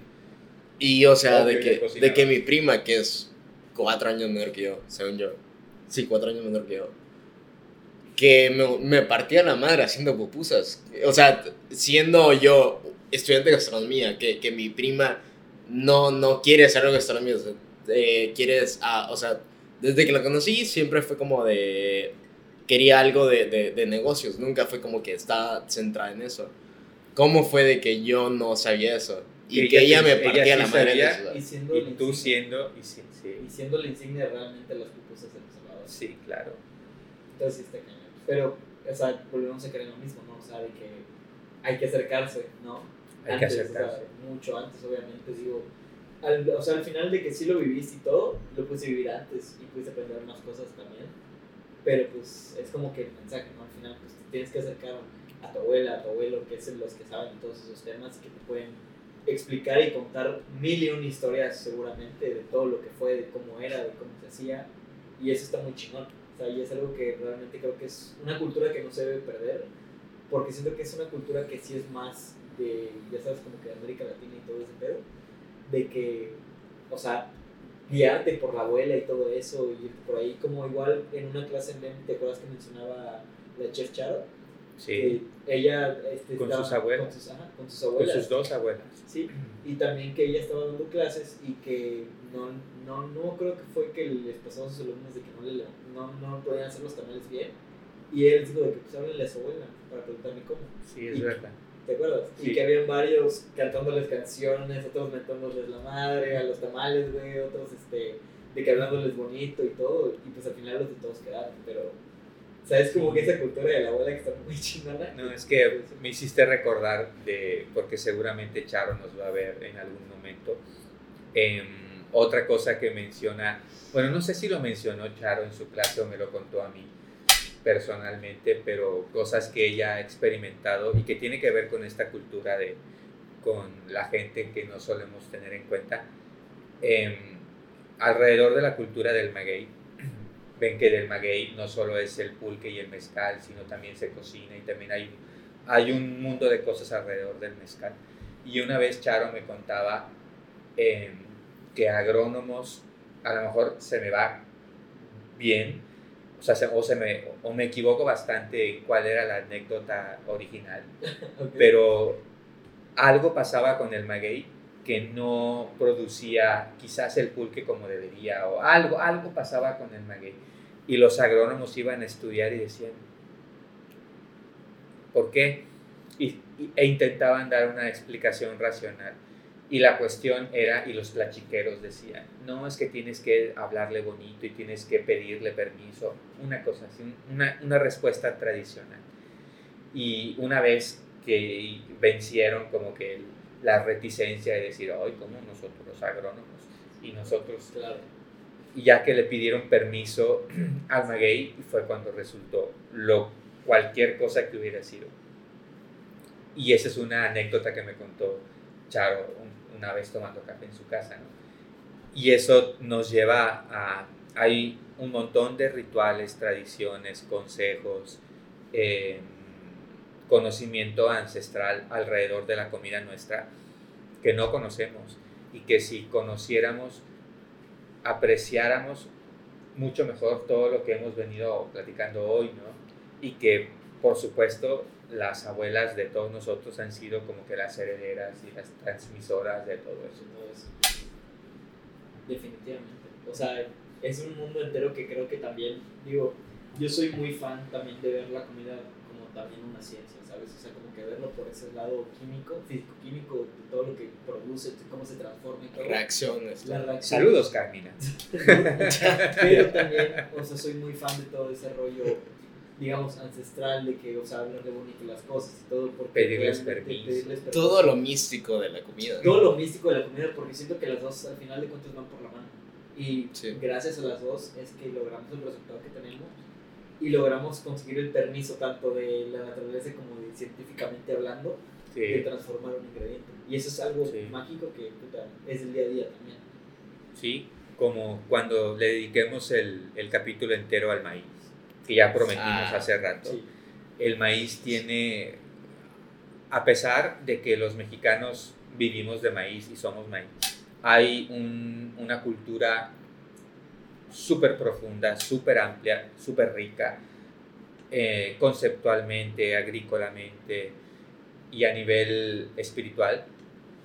S3: Y, o sea,
S2: Obvio,
S3: de que, de que mi prima, que es cuatro años menor que yo, según yo. Sí, cuatro años menor que yo. Que me, me partía la madre haciendo pupusas. O sea, siendo yo estudiante de gastronomía, que, que mi prima no, no quiere hacer algo de gastronomía. O sea, eh, quieres, ah, o sea, desde que la conocí siempre fue como de quería algo de, de, de negocios, nunca fue como que estaba centrada en eso. ¿Cómo fue de que yo no sabía eso? Y que, ella, me partía
S2: ella
S3: la madre
S2: sabía,
S3: en.
S1: Y siendo,
S2: Y
S1: la
S2: tú
S1: insignia-
S2: siendo, y sí, sí,
S1: y siendo la insignia realmente las pupusas de los
S2: sí, claro.
S1: Entonces está. Pero, o sea, volvemos a creer lo mismo, ¿no? O sea, de que hay que acercarse, ¿no?
S2: Hay que
S1: Antes, o sea,
S2: acercarse.
S1: mucho antes, obviamente, digo. Al, o sea, al final de que sí lo viviste y todo, lo pudiste vivir antes y pudiste aprender más cosas también. Pero pues es como que el mensaje, ¿no? Al final, pues tienes que acercar a tu abuela, a tu abuelo, que es los que saben todos esos temas y que te pueden explicar y contar mil y una historias seguramente de todo lo que fue, de cómo era, de cómo se hacía. Y eso está muy chingón. Y es algo que realmente creo que es una cultura que no se debe perder, porque siento que es una cultura que sí es más de, ya sabes, como que de América Latina y todo ese pedo, de que, o sea, guiarte por la abuela y todo eso, y por ahí, como igual en una clase en MEM, ¿te acuerdas que mencionaba la Chef Charo?
S2: Sí,
S1: Que ella este,
S2: Con
S1: estaba-
S2: sus abuelas.
S1: Con sus, ajá, con sus
S2: con
S1: abuelas.
S2: sus dos abuelas.
S1: Sí, y también que ella estaba dando clases y que no, no, no creo que fue que les pasó a sus alumnos de que no, le, no, no podían hacer los tamales bien. Y él dijo de que pues háblenle a su abuela para preguntarme cómo.
S2: Sí, es
S1: Y-
S2: verdad.
S1: ¿Te acuerdas?
S2: Sí.
S1: Y que habían varios cantándoles canciones, otros mentándoles la madre, a los tamales, güey, otros este, de que hablándoles bonito y todo. Y pues al final los de todos quedaron, pero... ¿Sabes? Como que esa cultura de la abuela que está muy chingona.
S2: No, es que me hiciste recordar de, porque seguramente Charo nos va a ver en algún momento. Em, otra cosa que menciona, bueno, no sé si lo mencionó Charo en su clase o me lo contó a mí personalmente, pero cosas que ella ha experimentado y que tiene que ver con esta cultura de, con la gente que no solemos tener en cuenta. Em, alrededor de la cultura del maguey, ven que del maguey no solo es el pulque y el mezcal, sino también se cocina y también hay, hay un mundo de cosas alrededor del mezcal. Y una vez Charo me contaba em, que agrónomos, a lo mejor se me va bien, o, sea, se- o, se me, o me equivoco bastante en cuál era la anécdota original, pero algo pasaba con el maguey que no producía quizás el pulque como debería o algo, algo pasaba con el maguey. Y los agrónomos iban a estudiar y decían, ¿por qué? E intentaban dar una explicación racional. Y la cuestión era, y los plachiqueros decían, no, es que tienes que hablarle bonito y tienes que pedirle permiso, una cosa así, una, una respuesta tradicional. Y una vez que vencieron como que el- la reticencia de decir, hoy como nosotros los agrónomos y nosotros,
S1: Claro.
S2: y ya que le pidieron permiso al maguey, fue cuando resultó lo, cualquier cosa que hubiera sido. Y esa es una anécdota que me contó Charo un- una vez tomando café en su casa, ¿no? Y eso nos lleva a, hay un montón de rituales, tradiciones, consejos, eh, conocimiento ancestral alrededor de la comida nuestra que no conocemos y que si conociéramos, apreciáramos mucho mejor todo lo que hemos venido platicando hoy, ¿no? Y que, por supuesto, las abuelas de todos nosotros han sido como que las herederas y las transmisoras de todo eso.
S1: Definitivamente. O sea, es un mundo entero que creo que también, digo, yo soy muy fan también de ver la comida también una ciencia, ¿sabes? O sea, como que verlo por ese lado químico, físico-químico, de todo lo que produce, cómo se transforma y todo.
S3: Reacciones.
S1: La reacción.
S2: Saludos, Carmina.
S1: Pero también, o sea, soy muy fan de todo ese rollo, digamos, ancestral, de que, o sea, hablarle bonito las cosas y todo. Porque
S2: Pedirles permiso.
S1: pedirles permiso.
S3: Todo lo místico de la comida.
S1: todo lo místico de la comida, porque siento que las dos al final de cuentas van por la mano. Y
S3: Sí.
S1: gracias a las dos es que logramos el resultado que tenemos y logramos conseguir el permiso tanto de la naturaleza como de científicamente hablando de
S2: Sí,
S1: transformar un ingrediente. Y eso es algo
S2: Sí.
S1: mágico que puta, es el día a día también.
S2: sí, como cuando le dediquemos el, el capítulo entero al maíz, que ya prometimos
S3: Ah,
S2: hace rato.
S1: Sí.
S2: el maíz tiene, a pesar de que los mexicanos vivimos de maíz y somos maíz, hay un- una cultura súper profunda, súper amplia, súper rica, eh, conceptualmente, agrícolamente y a nivel espiritual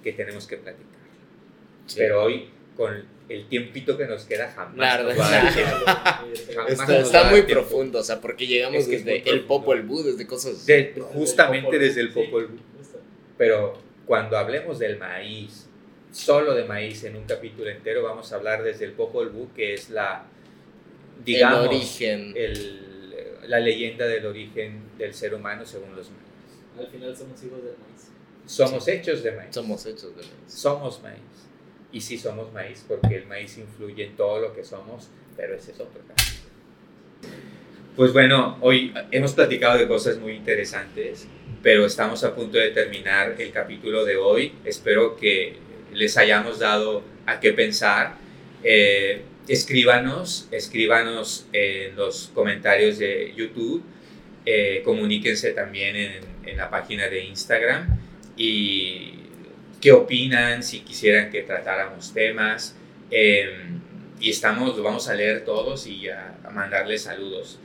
S2: que tenemos que platicar.
S3: Sí.
S2: Pero hoy con el tiempito que nos queda jamás.
S3: La
S2: nos
S3: verdad,
S2: va a dar
S3: sí.
S2: tiempo. Jamás
S3: Está,
S2: nos
S3: está
S2: va a
S3: muy
S2: tiempo.
S3: profundo, o sea, porque llegamos
S2: Es que es
S3: desde el. Popol Vuh, desde cosas...
S2: De- justamente desde el
S4: Sí,
S2: Popol Vuh.
S4: justo.
S2: Pero cuando hablemos del maíz, solo de maíz en un capítulo entero, vamos a hablar desde el Popol Vuh, que es la, digamos,
S3: el origen.
S2: el- la leyenda del origen del ser humano según los mayas.
S4: Al final somos hijos del maíz.
S2: Somos hechos de maíz.
S3: Somos hechos de maíz.
S2: Somos maíz. Y sí somos maíz porque el maíz influye en todo lo que somos, pero ese es otro caso. Pues bueno, hoy hemos platicado de cosas muy interesantes, pero estamos a punto de terminar el capítulo de hoy. Espero que les hayamos dado a qué pensar. Eh, escríbanos, escríbanos en los comentarios de YouTube. Eh, comuníquense también en, en la página de Instagram y qué opinan, si quisieran que tratáramos temas. Eh, y estamos, lo vamos a leer todos y a, mandarles saludos.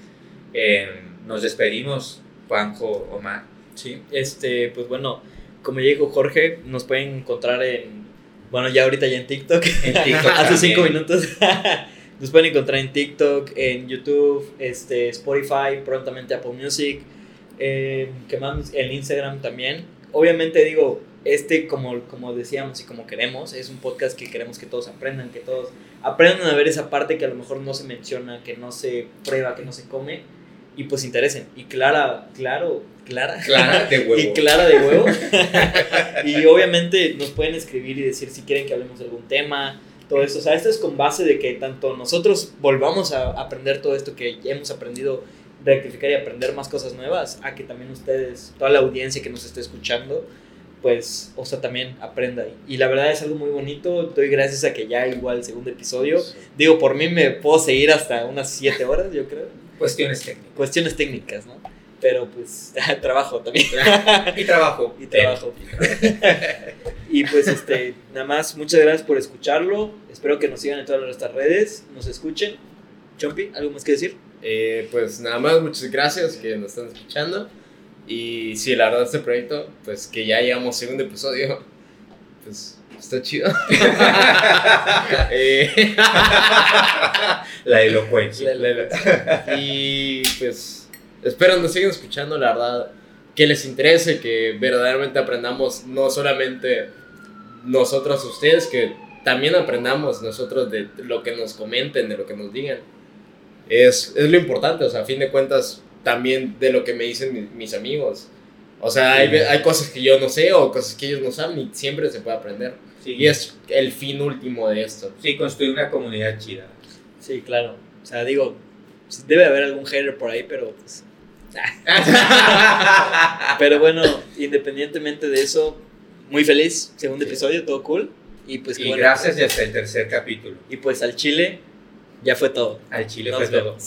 S2: Eh, nos despedimos, Juanjo, Omar.
S1: Sí, este, pues bueno, como dijo Jorge, nos pueden encontrar en, bueno, ya ahorita ya en TikTok,
S2: En TikTok
S1: hace cinco minutos, nos pueden encontrar en TikTok, en YouTube, este, Spotify, prontamente Apple Music, eh, ¿qué más? En Instagram también. Obviamente digo, este, como, como decíamos y como queremos, es un podcast que queremos que todos aprendan, que todos aprendan a ver esa parte que a lo mejor no se menciona, que no se prueba, que no se come, y pues se interesen. Y Clara, claro, Clara.
S2: Clara de huevo.
S1: Y clara de huevo. y obviamente nos pueden escribir y decir si quieren que hablemos de algún tema, todo esto. O sea, esto es con base de que tanto nosotros volvamos a aprender todo esto que ya hemos aprendido, rectificar y aprender más cosas nuevas, a que también ustedes, toda la audiencia que nos esté escuchando, pues, o sea, también aprenda. Y la verdad es algo muy bonito. Doy gracias a que ya igual el segundo episodio. Digo, por mí me puedo seguir hasta unas 7 horas, yo creo.
S2: Cuestiones técnicas.
S1: Cuestiones técnicas, ¿no? Pero pues, trabajo también.
S2: Y trabajo.
S1: Y trabajo. y pues este, nada más, muchas gracias por escucharlo. Espero que nos sigan en todas nuestras redes, nos escuchen. Chompi, ¿algo más que decir?
S3: Eh, pues nada más, muchas gracias que nos están escuchando. Y sí, la verdad, este proyecto, pues que ya llegamos segundo episodio, pues está chido. Eh,
S2: La elocuencia.
S1: La-
S3: y pues espero nos sigan escuchando, la verdad, que les interese, que verdaderamente aprendamos, no solamente nosotros ustedes, que también aprendamos nosotros de lo que nos comenten, de lo que nos digan. Es, es lo importante, o sea, a fin de cuentas, también de lo que me dicen mi- mis amigos. O sea, hay, hay cosas que yo no sé o cosas que ellos no saben y siempre se puede aprender.
S2: Sí,
S3: Y es el fin último de esto.
S2: sí, construir una comunidad chida.
S1: Sí, claro. O sea, digo, debe haber algún hater por ahí, pero pues... Pero bueno, independientemente de eso, muy feliz. Segundo
S3: Sí.
S1: episodio, todo cool. Y pues,
S2: y
S1: bueno.
S2: gracias y hasta el tercer capítulo.
S1: Y pues al Chile, ya fue todo.
S2: Al Chile
S1: Nos
S2: fue todo.